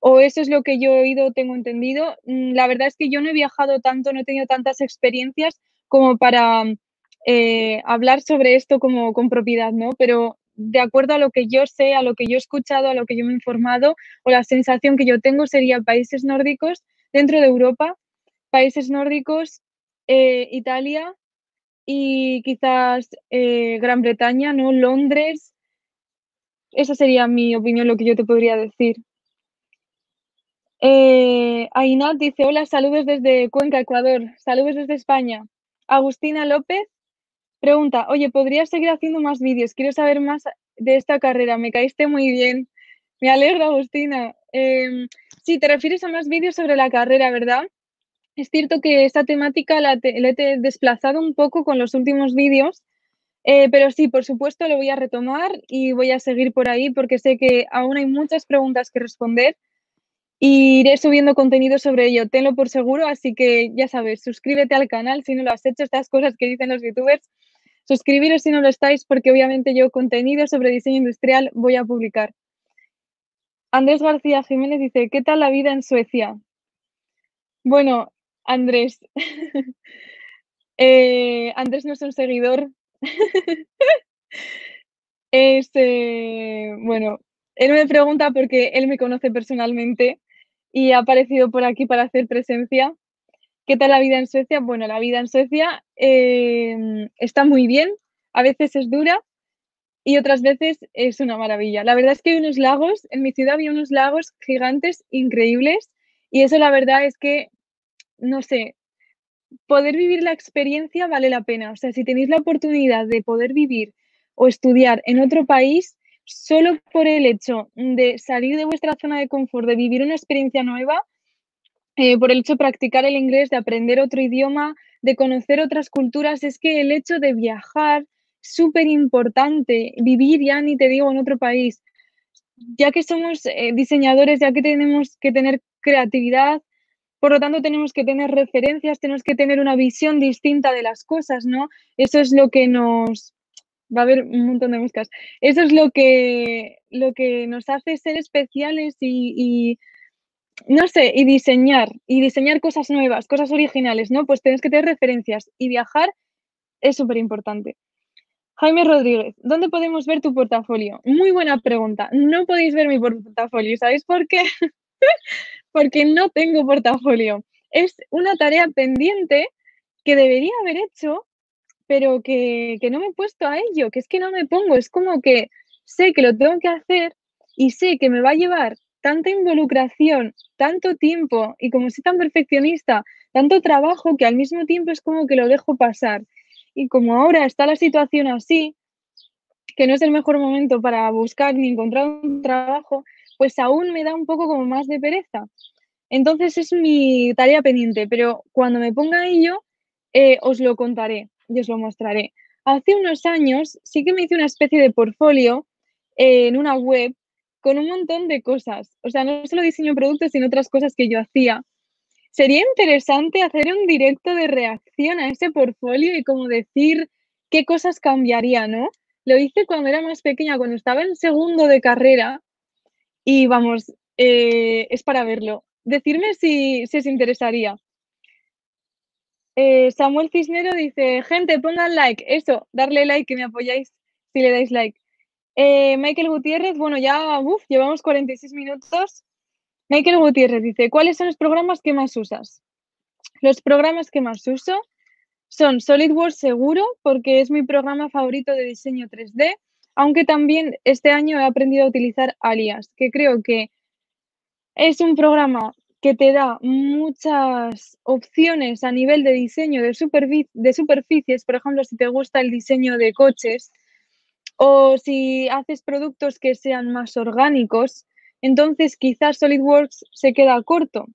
o eso es lo que yo he oído, tengo entendido. Mm, la verdad es que yo no he viajado tanto, no he tenido tantas experiencias como para eh, hablar sobre esto como con propiedad, ¿no? Pero de acuerdo a lo que yo sé, a lo que yo he escuchado, a lo que yo me he informado, o la sensación que yo tengo sería países nórdicos dentro de Europa, países nórdicos, eh, Italia y quizás eh, Gran Bretaña, ¿no? Londres. Esa sería mi opinión, lo que yo te podría decir. Eh, dice, hola, saludos desde Cuenca, Ecuador. Saludos desde España. Agustina López Pregunta, oye, ¿podrías seguir haciendo más vídeos? Quiero saber más de esta carrera. Me caíste muy bien. Me alegro, Agustina. Eh, sí, te refieres a más vídeos sobre la carrera, ¿verdad? Es cierto que esta temática la, he desplazado un poco con los últimos vídeos, eh, pero sí, por supuesto lo voy a retomar y voy a seguir por ahí porque sé que aún hay muchas preguntas que responder y iré subiendo contenido sobre ello, tenlo por seguro, así que ya sabes, suscríbete al canal si no lo has hecho, estas cosas que dicen los youtubers Suscribiros si no lo estáis, porque obviamente yo contenido sobre diseño industrial voy a publicar. Andrés García Jiménez dice, ¿qué tal la vida en Suecia? Bueno, Andrés. Eh, Andrés no es un seguidor. es, eh, bueno, él me pregunta porque él me conoce personalmente y ha aparecido por aquí para hacer presencia. ¿Qué tal la vida en Suecia? Bueno, la vida en Suecia em, está muy bien, a veces es dura y otras veces es una maravilla. La verdad es que hay unos lagos, en mi ciudad había unos lagos gigantes increíbles y eso la verdad es que, no sé, poder vivir la experiencia vale la pena. O sea, si tenéis la oportunidad de poder vivir o estudiar en otro país, solo por el hecho de salir de vuestra zona de confort, de vivir una experiencia nueva, eh, por el hecho de practicar el inglés, de aprender otro idioma, de conocer otras culturas, es que el hecho de viajar, súper importante, vivir ya ni te digo en otro país, ya que somos eh, diseñadores, ya que tenemos que tener creatividad, por lo tanto, tenemos que tener referencias, tenemos que tener una visión distinta de las cosas, ¿no? Eso es lo que nos... Va a haber un montón de moscas. Eso es lo que, lo que nos hace ser especiales y, no sé, y diseñar, y diseñar cosas nuevas, cosas originales, ¿no? Pues tienes que tener referencias y viajar es súper importante. Jaime Rodríguez, ¿dónde podemos ver tu portafolio? Muy buena pregunta. No podéis ver mi portafolio, ¿sabéis por qué? porque no tengo portafolio. Es una tarea pendiente que debería haber hecho, pero que, no me he puesto a ello, que es que no me pongo, es como que sé que lo tengo que hacer y sé que me va a llevar tanta involucración, tanto tiempo y como soy tan perfeccionista, tanto trabajo que al mismo tiempo es como que lo dejo pasar. Y como ahora está la situación así, que no es el mejor momento para buscar ni encontrar un trabajo, pues aún me da un poco como más de pereza. Entonces es mi tarea pendiente, pero cuando me ponga ello, eh, os lo contaré y os lo mostraré. Hace unos años sí que me hice una especie de portfolio en una web con un montón de cosas. O sea, no solo diseño productos, sino otras cosas que yo hacía. Sería interesante hacer un directo de reacción a ese portfolio y como decir qué cosas cambiaría, ¿no? Lo hice cuando era más pequeña, cuando estaba en segundo de carrera y vamos, eh, es para verlo. Decirme si, os interesaría. Eh, Samuel Cisnero dice, gente, pongan like. Eso, darle like, que me apoyáis si le dais like. Eh, Michael Gutiérrez, bueno, ya llevamos 46 minutos. Michael Gutiérrez dice, ¿cuáles son los programas que más usas? Los programas que más uso son SolidWorks seguro, porque es mi programa favorito de diseño 3D aunque también este año he aprendido a utilizar Alias, que creo que es un programa que te da muchas opciones a nivel de diseño de, superficies, por ejemplo, si te gusta el diseño de coches o si haces productos que sean más orgánicos, entonces quizás SolidWorks se queda corto.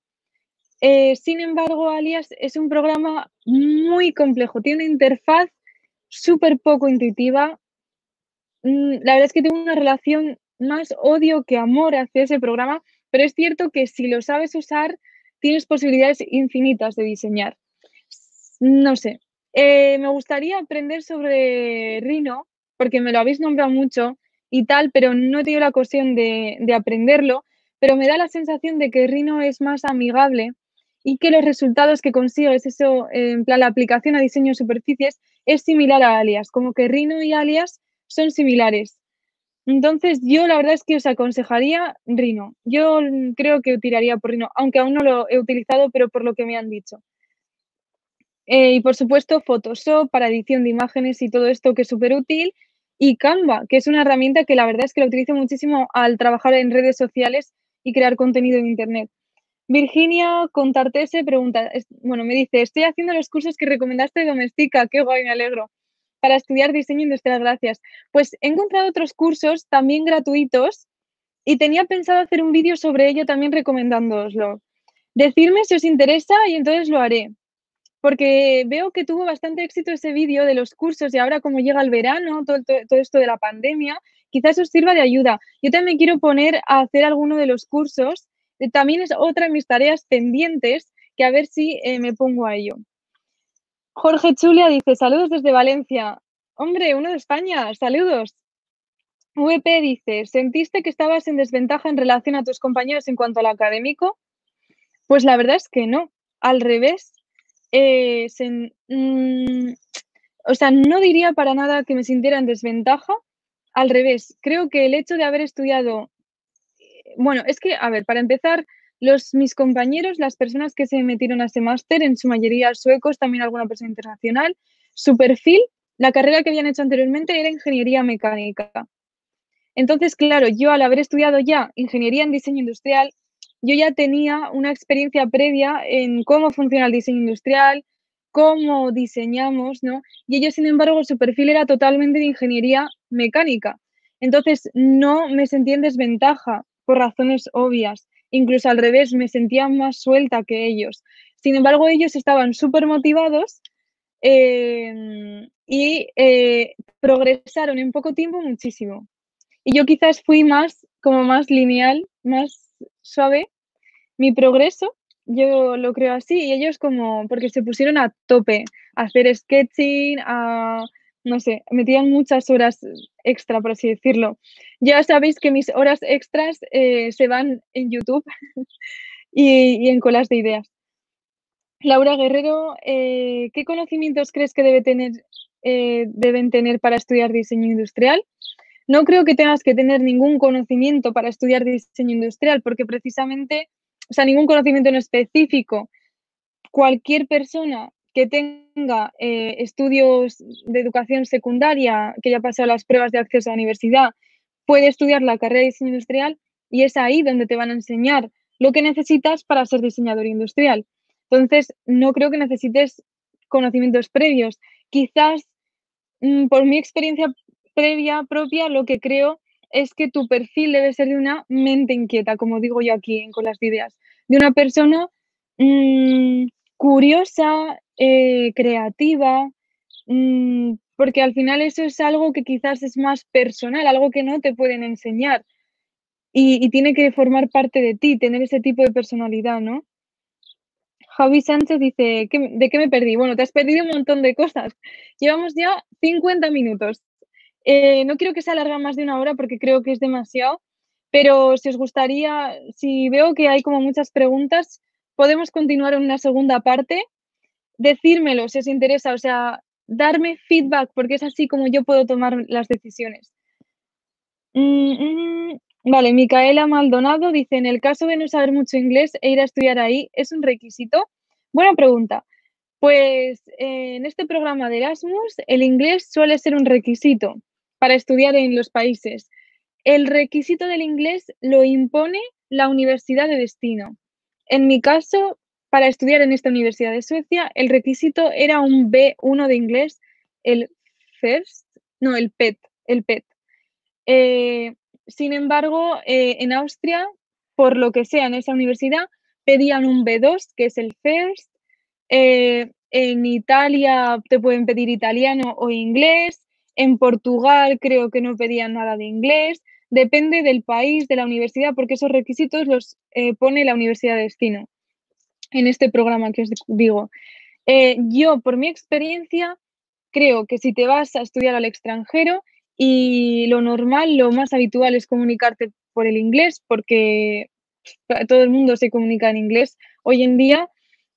Eh, sin embargo, Alias es un programa muy complejo, tiene interfaz súper poco intuitiva, la verdad es que tengo una relación más odio que amor hacia ese programa, pero es cierto que si lo sabes usar, tienes posibilidades infinitas de diseñar. No sé, eh, me gustaría aprender sobre Rhino, porque me lo habéis nombrado mucho y tal, pero no he tenido la ocasión de, aprenderlo, pero me da la sensación de que Rhino es más amigable y que los resultados que consigues, eso, en plan la aplicación a diseño de superficies, es similar a Alias, como que Rhino y Alias son similares. Entonces, yo la verdad es que os aconsejaría Rhino. Yo creo que tiraría por Rhino, aunque aún no lo he utilizado, pero por lo que me han dicho. Eh, y por supuesto, Photoshop para edición de imágenes y todo esto que es súper útil. Y Canva, que es una herramienta que la verdad es que la utilizo muchísimo al trabajar en redes sociales y crear contenido en Internet. Virginia Contartese pregunta, bueno, me dice, estoy haciendo los cursos que recomendaste de Domestica, qué guay, me alegro para estudiar diseño industrial, gracias. Pues he encontrado otros cursos también gratuitos y tenía pensado hacer un vídeo sobre ello también recomendándoslo. Decidme si os interesa y entonces lo haré. Porque veo que tuvo bastante éxito ese vídeo de los cursos y ahora como llega el verano, todo, esto de la pandemia, quizás os sirva de ayuda. Yo también quiero poner a hacer alguno de los cursos. También es otra de mis tareas pendientes que a ver si eh, me pongo a ello. Jorge Chulia dice, saludos desde Valencia. Hombre, uno de España, saludos. VP dice, ¿sentiste que estabas en desventaja en relación a tus compañeros en cuanto al académico? Pues la verdad es que no, al revés. eh, mm, o sea, no diría para nada que me sintiera en desventaja. Al revés, creo que el hecho de haber estudiado, eh, bueno, es que, a ver, para empezar, los, mis compañeros, las personas que se metieron a ese máster, en su mayoría suecos, también alguna persona internacional, su perfil, la carrera que habían hecho anteriormente era ingeniería mecánica. Entonces, claro, yo al haber estudiado ya ingeniería en diseño industrial, yo ya tenía una experiencia previa en cómo funciona el diseño industrial, cómo diseñamos, ¿no? Y ellos, sin embargo, su perfil era totalmente de ingeniería mecánica. Entonces, no me sentía en desventaja por razones obvias. Incluso al revés, me sentía más suelta que ellos. Sin embargo, ellos estaban súper motivados em, y eh, progresaron en poco tiempo muchísimo. Y yo quizás fui más, como más lineal, más suave. Mi progreso, yo lo creo así, y ellos como, porque se pusieron a tope a hacer sketching, a, no sé, metían muchas horas extra, por así decirlo. Ya sabéis que mis horas extras eh, se van en YouTube y, en colas de ideas. Laura Guerrero, eh, ¿qué conocimientos crees que debe tener, eh, deben tener para estudiar diseño industrial? No creo que tengas que tener ningún conocimiento para estudiar diseño industrial, porque precisamente, o sea, ningún conocimiento en específico. Cualquier persona que tenga eh, estudios de educación secundaria, que haya pasado las pruebas de acceso a la universidad, puede estudiar la carrera de diseño industrial y es ahí donde te van a enseñar lo que necesitas para ser diseñador industrial. Entonces, no creo que necesites conocimientos previos. Quizás, mm, por mi experiencia previa propia, lo que creo es que tu perfil debe ser de una mente inquieta, como digo yo aquí con las ideas, de una persona mm, curiosa, eh, creativa, mm, porque al final eso es algo que quizás es más personal, algo que no te pueden enseñar y, tiene que formar parte de ti, tener ese tipo de personalidad, ¿no? Javi Sánchez dice, ¿de qué me perdí? Bueno, te has perdido un montón de cosas. Llevamos ya 50 minutos. Eh, no quiero que se alargue más de una hora porque creo que es demasiado, pero si os gustaría, si veo que hay como muchas preguntas, podemos continuar en una segunda parte. Decírmelo si os interesa, o sea, darme feedback porque es así como yo puedo tomar las decisiones. Mm, mm, vale, Micaela Maldonado dice, en el caso de no saber mucho inglés e ir a estudiar ahí, ¿es un requisito? Buena pregunta. Pues eh, en este programa de Erasmus, el inglés suele ser un requisito para estudiar en los países. El requisito del inglés lo impone la universidad de destino. En mi caso, para estudiar en esta universidad de Suecia, el requisito era un B1 de inglés, el FIRST, no, el PET, el PET. Eh, sin embargo, eh, en Austria, por lo que sea en esa universidad, pedían un B2, que es el FIRST. Eh, en Italia te pueden pedir italiano o inglés. En Portugal creo que no pedían nada de inglés. Depende del país, de la universidad, porque esos requisitos los eh, pone la universidad de destino en este programa que os digo. Eh, yo, por mi experiencia, creo que si te vas a estudiar al extranjero y lo normal, lo más habitual es comunicarte por el inglés, porque todo el mundo se comunica en inglés hoy en día,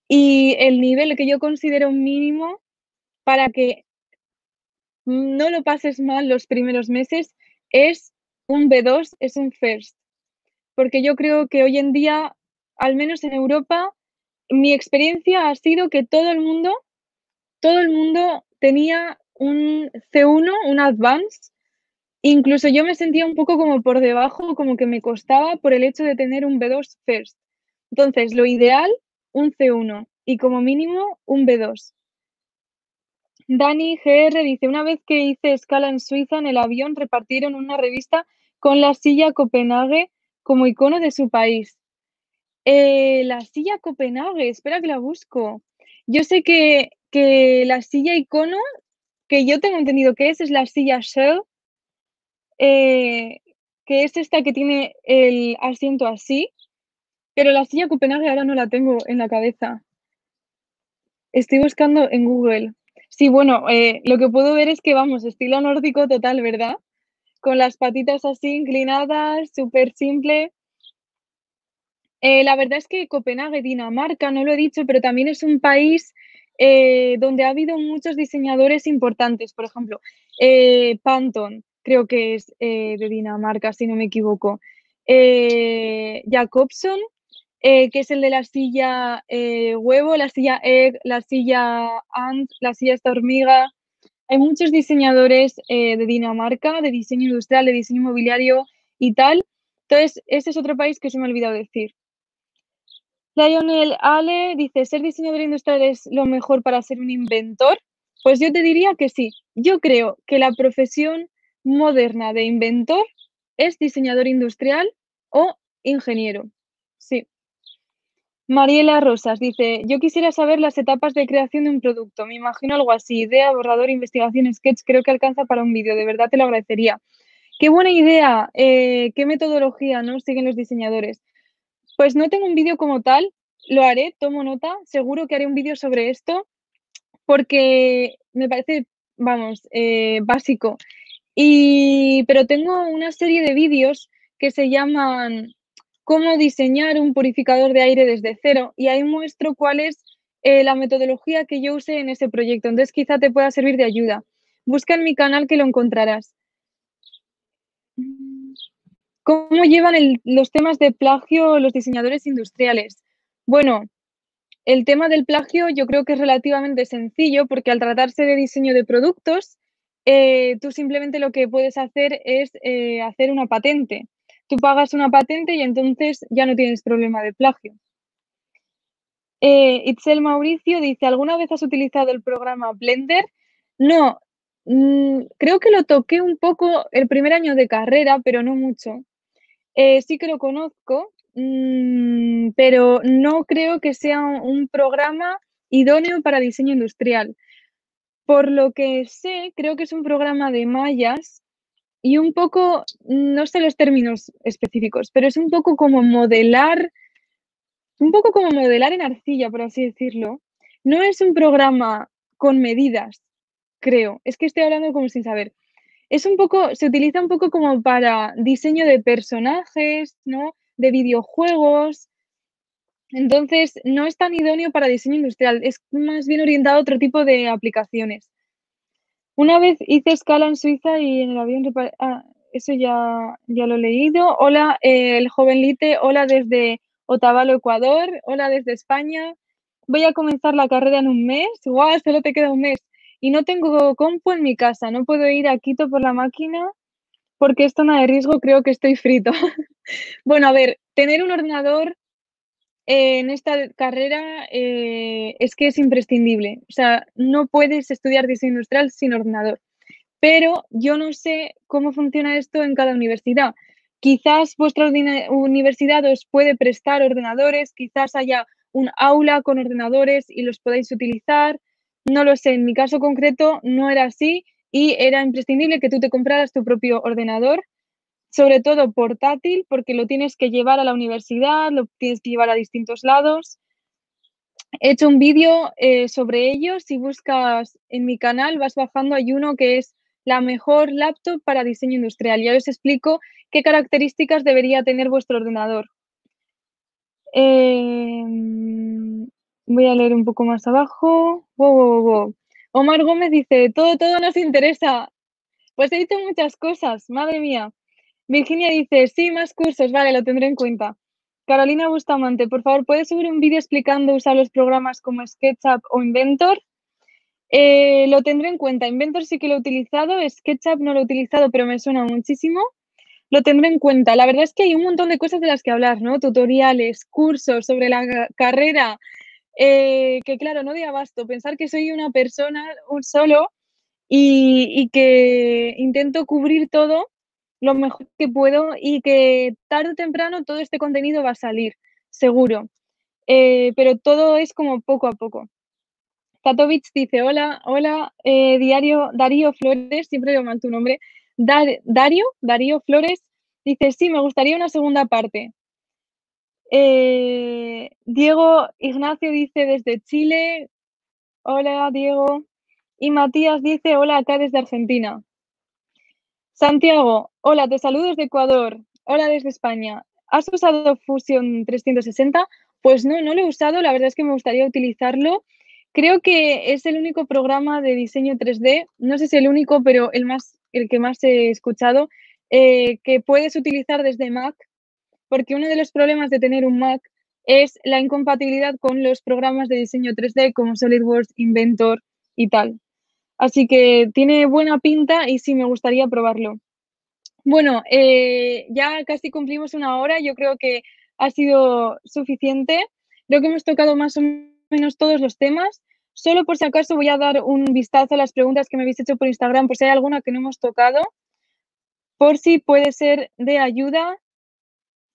y el nivel que yo considero mínimo para que no lo pases mal los primeros meses, es un B2, es un first. Porque yo creo que hoy en día, al menos en Europa, mi experiencia ha sido que todo el mundo, todo el mundo tenía un C1, un advance. Incluso yo me sentía un poco como por debajo, como que me costaba por el hecho de tener un B2 first. Entonces, lo ideal, un C1 y como mínimo un B2. Dani GR dice, una vez que hice escala en Suiza, en el avión repartieron una revista con la silla Copenhague como icono de su país. Eh, la silla Copenhague, espera que la busco. Yo sé que, la silla icono, que yo tengo entendido que es, es la silla Shell, eh, que es esta que tiene el asiento así, pero la silla Copenhague ahora no la tengo en la cabeza. Estoy buscando en Google. Sí, bueno, eh, lo que puedo ver es que vamos, estilo nórdico total, ¿verdad? Con las patitas así inclinadas, súper simple. Eh, la verdad es que Copenhague, Dinamarca, no lo he dicho, pero también es un país eh, donde ha habido muchos diseñadores importantes, por ejemplo, eh, Panton, creo que es eh, de Dinamarca, si no me equivoco, Jacobson, que es el de la silla huevo, la silla egg, la silla ant, la silla esta hormiga. Hay muchos diseñadores de Dinamarca, de diseño industrial, de diseño inmobiliario y tal. Entonces, ese es otro país que se me ha olvidado decir. Lionel Ale dice, ¿ser diseñador industrial es lo mejor para ser un inventor? Pues yo te diría que sí. Yo creo que la profesión moderna de inventor es diseñador industrial o ingeniero. Sí. Mariela Rosas dice, yo quisiera saber las etapas de creación de un producto. Me imagino algo así, idea, borrador, investigación, sketch. Creo que alcanza para un vídeo. De verdad te lo agradecería. Qué buena idea. Eh, ¿Qué metodología no siguen los diseñadores? Pues no tengo un vídeo como tal, lo haré, tomo nota, seguro que haré un vídeo sobre esto porque me parece, vamos, eh, básico. Y, pero tengo una serie de vídeos que se llaman Cómo diseñar un purificador de aire desde cero y ahí muestro cuál es eh, la metodología que yo usé en ese proyecto. Entonces quizá te pueda servir de ayuda. Busca en mi canal que lo encontrarás. ¿Cómo llevan los temas de plagio los diseñadores industriales? Bueno, el tema del plagio yo creo que es relativamente sencillo porque al tratarse de diseño de productos, eh, tú simplemente lo que puedes hacer es eh, hacer una patente. Tú pagas una patente y entonces ya no tienes problema de plagio. Eh, Itzel Mauricio dice, ¿alguna vez has utilizado el programa Blender? No, mm, creo que lo toqué un poco el primer año de carrera, pero no mucho. Eh, sí que lo conozco, mm, pero no creo que sea un programa idóneo para diseño industrial. Por lo que sé, creo que es un programa de mallas y un poco, no sé los términos específicos, pero es un poco como modelar, un poco como modelar en arcilla, por así decirlo. No es un programa con medidas, creo. Es que estoy hablando como sin saber es un poco, se utiliza un poco como para diseño de personajes, ¿no? De videojuegos. Entonces, no es tan idóneo para diseño industrial, es más bien orientado a otro tipo de aplicaciones. Una vez hice escala en Suiza y en el avión... Ah, eso ya, ya lo he leído. Hola, eh, el joven Lite. Hola desde Otavalo, Ecuador. Hola desde España. Voy a comenzar la carrera en un mes. ¡Guau! Solo te queda un mes y no tengo compu en mi casa, no puedo ir a Quito por la máquina porque es zona de riesgo, creo que estoy frito. bueno, a ver, tener un ordenador en esta carrera eh, es que es imprescindible. O sea, no puedes estudiar diseño industrial sin ordenador. Pero yo no sé cómo funciona esto en cada universidad. Quizás vuestra universidad os puede prestar ordenadores, quizás haya un aula con ordenadores y los podáis utilizar. No lo sé, en mi caso concreto no era así y era imprescindible que tú te compraras tu propio ordenador, sobre todo portátil, porque lo tienes que llevar a la universidad, lo tienes que llevar a distintos lados. He hecho un vídeo eh, sobre ello. Si buscas en mi canal, vas bajando, hay uno que es la mejor laptop para diseño industrial. Ya os explico qué características debería tener vuestro ordenador. Eh, Voy a leer un poco más abajo. Omar Gómez dice, todo, todo nos interesa. Pues he dicho muchas cosas, madre mía. Virginia dice, sí, más cursos, vale, lo tendré en cuenta. Carolina Bustamante, por favor, ¿puedes subir un vídeo explicando usar los programas como SketchUp o Inventor? Eh, lo tendré en cuenta. Inventor sí que lo he utilizado, SketchUp no lo he utilizado, pero me suena muchísimo. Lo tendré en cuenta. La verdad es que hay un montón de cosas de las que hablar, ¿no? Tutoriales, cursos sobre la carrera, eh, que claro, no de abasto, pensar que soy una persona un solo y, que intento cubrir todo lo mejor que puedo y que tarde o temprano todo este contenido va a salir, seguro. Eh, pero todo es como poco a poco. Tatovich dice, hola, hola, eh, diario Darío Flores, siempre digo mal tu nombre. Dario, Darío Flores, dice, sí, me gustaría una segunda parte. Eh, Diego Ignacio dice desde Chile, hola Diego. Y Matías dice, hola acá desde Argentina. Santiago, hola, te saludo desde Ecuador. Hola desde España. ¿Has usado Fusion 360? Pues no, no lo he usado. La verdad es que me gustaría utilizarlo. Creo que es el único programa de diseño 3D, no sé si el único, pero el más el que más he escuchado, eh, que puedes utilizar desde Mac, porque uno de los problemas de tener un Mac es la incompatibilidad con los programas de diseño 3D como SolidWorks, Inventor y tal. Así que tiene buena pinta y sí me gustaría probarlo. Bueno, eh, ya casi cumplimos una hora, yo creo que ha sido suficiente. Creo que hemos tocado más o menos todos los temas. Solo por si acaso voy a dar un vistazo a las preguntas que me habéis hecho por Instagram, por si hay alguna que no hemos tocado, por si puede ser de ayuda.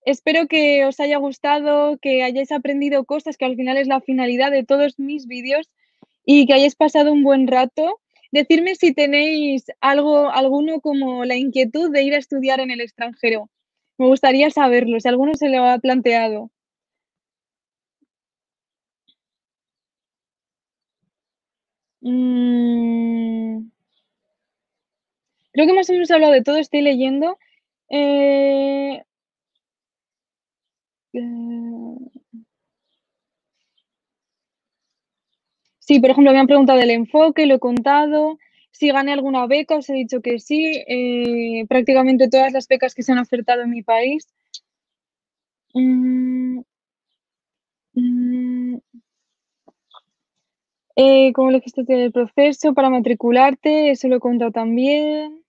Espero que os haya gustado, que hayáis aprendido cosas, que al final es la finalidad de todos mis vídeos y que hayáis pasado un buen rato. Decidme si tenéis algo, alguno como la inquietud de ir a estudiar en el extranjero. Me gustaría saberlo, si alguno se lo ha planteado. Mm. Creo que más o menos hablado de todo, estoy leyendo. Eh, eh, sí, por ejemplo, me han preguntado del enfoque, lo he contado. Si gané alguna beca, os he dicho que sí. Eh, prácticamente todas las becas que se han ofertado en mi país. Mm, mm. ¿Cómo elegiste el proceso para matricularte? Eso lo he contado también.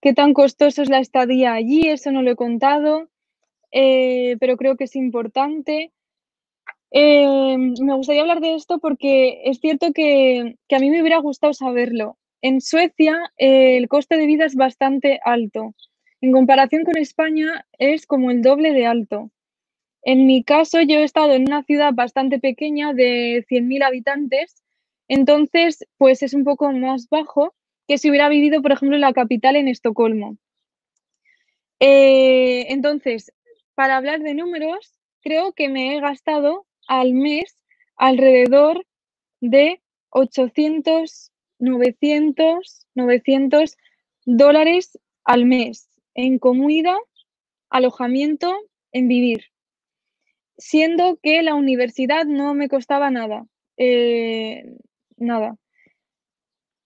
¿Qué tan costoso es la estadía allí? Eso no lo he contado. Eh, pero creo que es importante. Eh, me gustaría hablar de esto porque es cierto que, a mí me hubiera gustado saberlo. En Suecia eh, el coste de vida es bastante alto. En comparación con España es como el doble de alto. En mi caso yo he estado en una ciudad bastante pequeña de 100.000 habitantes, entonces pues es un poco más bajo que si hubiera vivido, por ejemplo, en la capital, en Estocolmo. entonces, para hablar de números, creo que me he gastado al mes alrededor de 800, 900, 900 dólares al mes en comida, alojamiento, en vivir. Siendo que la universidad no me costaba nada. Eh, nada.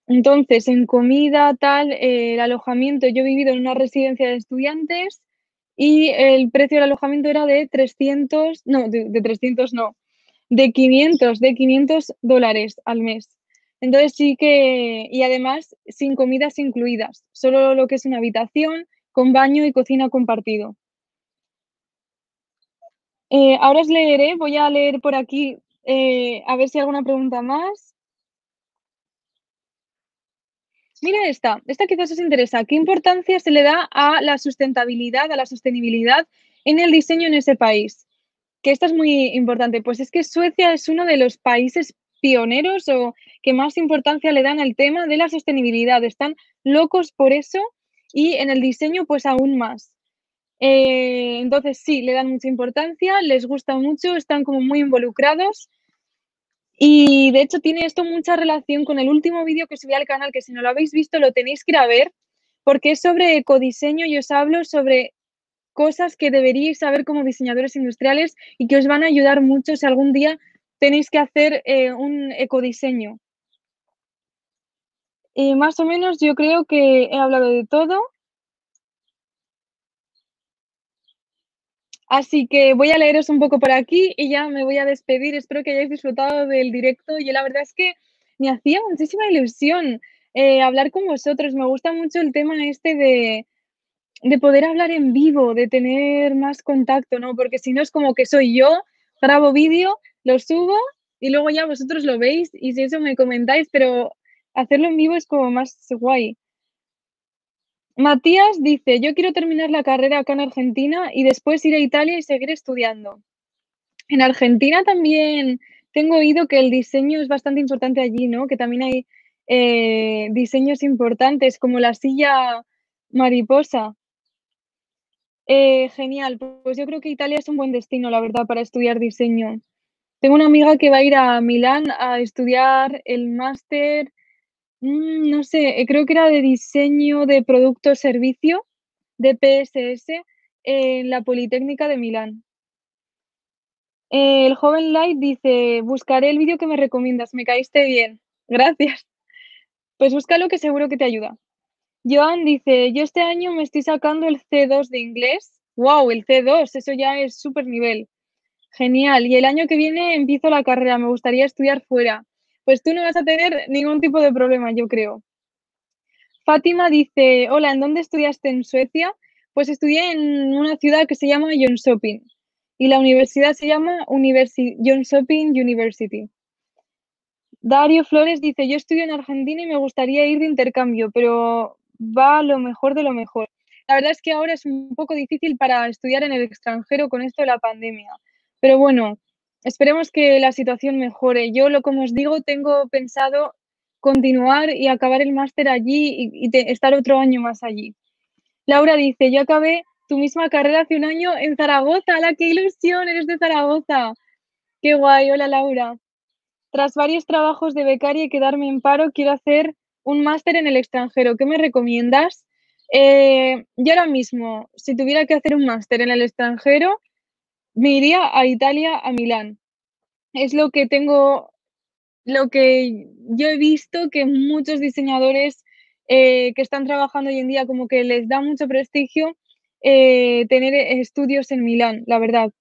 Entonces, en comida, tal, eh, el alojamiento, yo he vivido en una residencia de estudiantes y el precio del alojamiento era de 300, no, de, 300 no, de 500, de 500 dólares al mes. Entonces sí que, y además sin comidas incluidas, solo lo que es una habitación con baño y cocina compartido. Eh, ahora os leeré, voy a leer por aquí eh, a ver si hay alguna pregunta más. Mira esta, esta quizás os interesa. ¿Qué importancia se le da a la sustentabilidad, a la sostenibilidad en el diseño en ese país? Que esta es muy importante. Pues es que Suecia es uno de los países pioneros o que más importancia le dan al tema de la sostenibilidad. Están locos por eso y en el diseño pues aún más. Eh, entonces sí, le dan mucha importancia, les gusta mucho, están como muy involucrados y de hecho tiene esto mucha relación con el último vídeo que subí al canal, que si no lo habéis visto lo tenéis que ir a ver, porque es sobre ecodiseño y os hablo sobre cosas que deberíais saber como diseñadores industriales y que os van a ayudar mucho si algún día tenéis que hacer eh, un ecodiseño. Y más o menos yo creo que he hablado de todo. Así que voy a leeros un poco por aquí y ya me voy a despedir. Espero que hayáis disfrutado del directo y la verdad es que me hacía muchísima ilusión eh, hablar con vosotros. Me gusta mucho el tema este de, de poder hablar en vivo, de tener más contacto, ¿no? Porque si no es como que soy yo, grabo vídeo, lo subo y luego ya vosotros lo veis y si eso me comentáis, pero hacerlo en vivo es como más guay. Matías dice, yo quiero terminar la carrera acá en Argentina y después ir a Italia y seguir estudiando. En Argentina también tengo oído que el diseño es bastante importante allí, ¿no? Que también hay eh, diseños importantes como la silla mariposa. Eh, genial, pues yo creo que Italia es un buen destino, la verdad, para estudiar diseño. Tengo una amiga que va a ir a Milán a estudiar el máster Mm, no sé, eh, creo que era de diseño de producto servicio de PSS en la Politécnica de Milán. el joven Light dice, buscaré el vídeo que me recomiendas, me caíste bien. Gracias. Pues búscalo que seguro que te ayuda. Joan dice, yo este año me estoy sacando el C2 de inglés. ¡Wow! El C2, eso ya es súper nivel. Genial. Y el año que viene empiezo la carrera, me gustaría estudiar fuera. Pues tú no vas a tener ningún tipo de problema, yo creo. Fátima dice, hola, ¿en dónde estudiaste en Suecia? Pues estudié en una ciudad que se llama Jönköping y la universidad se llama Universi Jönköping University. Dario Flores dice, yo estudio en Argentina y me gustaría ir de intercambio, pero va lo mejor de lo mejor. La verdad es que ahora es un poco difícil para estudiar en el extranjero con esto de la pandemia, pero bueno, esperemos que la situación mejore. Yo, lo como os digo, tengo pensado continuar y acabar el máster allí y, estar otro año más allí. Laura dice, yo acabé tu misma carrera hace un año en Zaragoza. ¡La qué ilusión! Eres de Zaragoza. Qué guay. Hola, Laura. Tras varios trabajos de becaria y quedarme en paro, quiero hacer un máster en el extranjero. ¿Qué me recomiendas? Eh, yo ahora mismo, si tuviera que hacer un máster en el extranjero, me iría a Italia, a Milán. Es lo que tengo, lo que yo he visto que muchos diseñadores eh, que están trabajando hoy en día como que les da mucho prestigio eh, tener estudios en Milán, la verdad.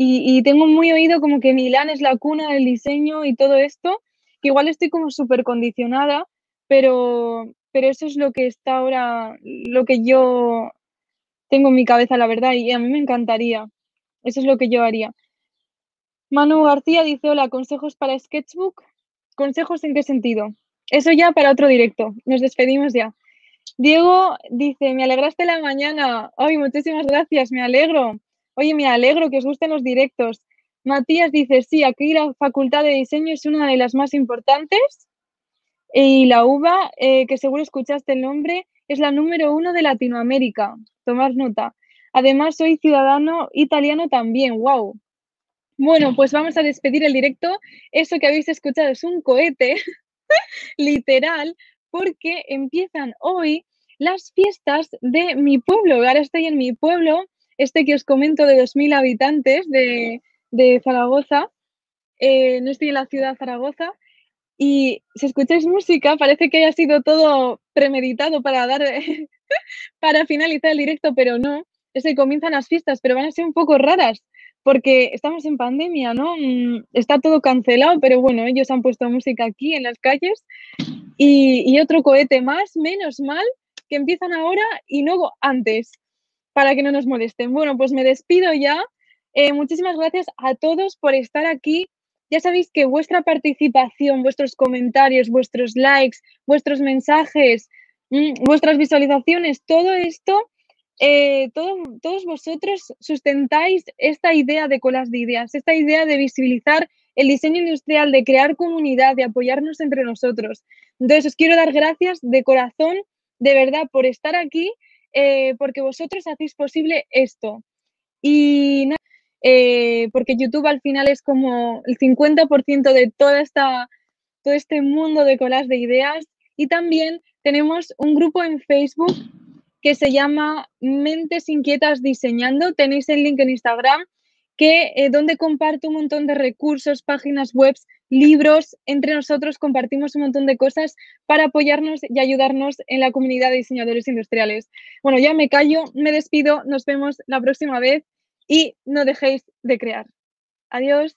Y, tengo muy oído como que Milán es la cuna del diseño y todo esto, igual estoy como súper condicionada, pero, pero eso es lo que está ahora, lo que yo tengo en mi cabeza, la verdad, y a mí me encantaría. Eso es lo que yo haría. Manu García dice, hola, consejos para Sketchbook. ¿Consejos en qué sentido? Eso ya para otro directo. Nos despedimos ya. Diego dice, me alegraste la mañana. Ay, muchísimas gracias, me alegro. Oye, me alegro que os gusten los directos. Matías dice, sí, aquí la Facultad de Diseño es una de las más importantes. Y la UBA, eh, que seguro escuchaste el nombre, es la número uno de Latinoamérica. Tomad nota. Además, soy ciudadano italiano también. ¡Wow! Bueno, pues vamos a despedir el directo. Eso que habéis escuchado es un cohete, literal, porque empiezan hoy las fiestas de mi pueblo. Ahora estoy en mi pueblo, este que os comento de 2.000 habitantes de, Zaragoza. Eh, no estoy en la ciudad de Zaragoza. Y si escucháis música, parece que haya sido todo premeditado para dar, para finalizar el directo, pero no. Es que comienzan las fiestas, pero van a ser un poco raras, porque estamos en pandemia, ¿no? Mm, está todo cancelado, pero bueno, ellos han puesto música aquí en las calles y, otro cohete más, menos mal, que empiezan ahora y no antes, para que no nos molesten. Bueno, pues me despido ya. Eh, muchísimas gracias a todos por estar aquí. Ya sabéis que vuestra participación, vuestros comentarios, vuestros likes, vuestros mensajes, mm, vuestras visualizaciones, todo esto, eh, todos vosotros sustentáis esta idea de colas de ideas, esta idea de visibilizar el diseño industrial, de crear comunidad, de apoyarnos entre nosotros. Entonces, os quiero dar gracias de corazón, de verdad, por estar aquí, eh, porque vosotros hacéis posible esto. Y eh, porque YouTube al final es como el 50% de toda esta, todo este mundo de colas de ideas. Y también tenemos un grupo en Facebook que se llama Mentes Inquietas Diseñando. Tenéis el link en Instagram que eh, donde comparto un montón de recursos, páginas web, libros. Entre nosotros compartimos un montón de cosas para apoyarnos y ayudarnos en la comunidad de diseñadores industriales. Bueno, ya me callo, me despido, nos vemos la próxima vez y no dejéis de crear. Adiós.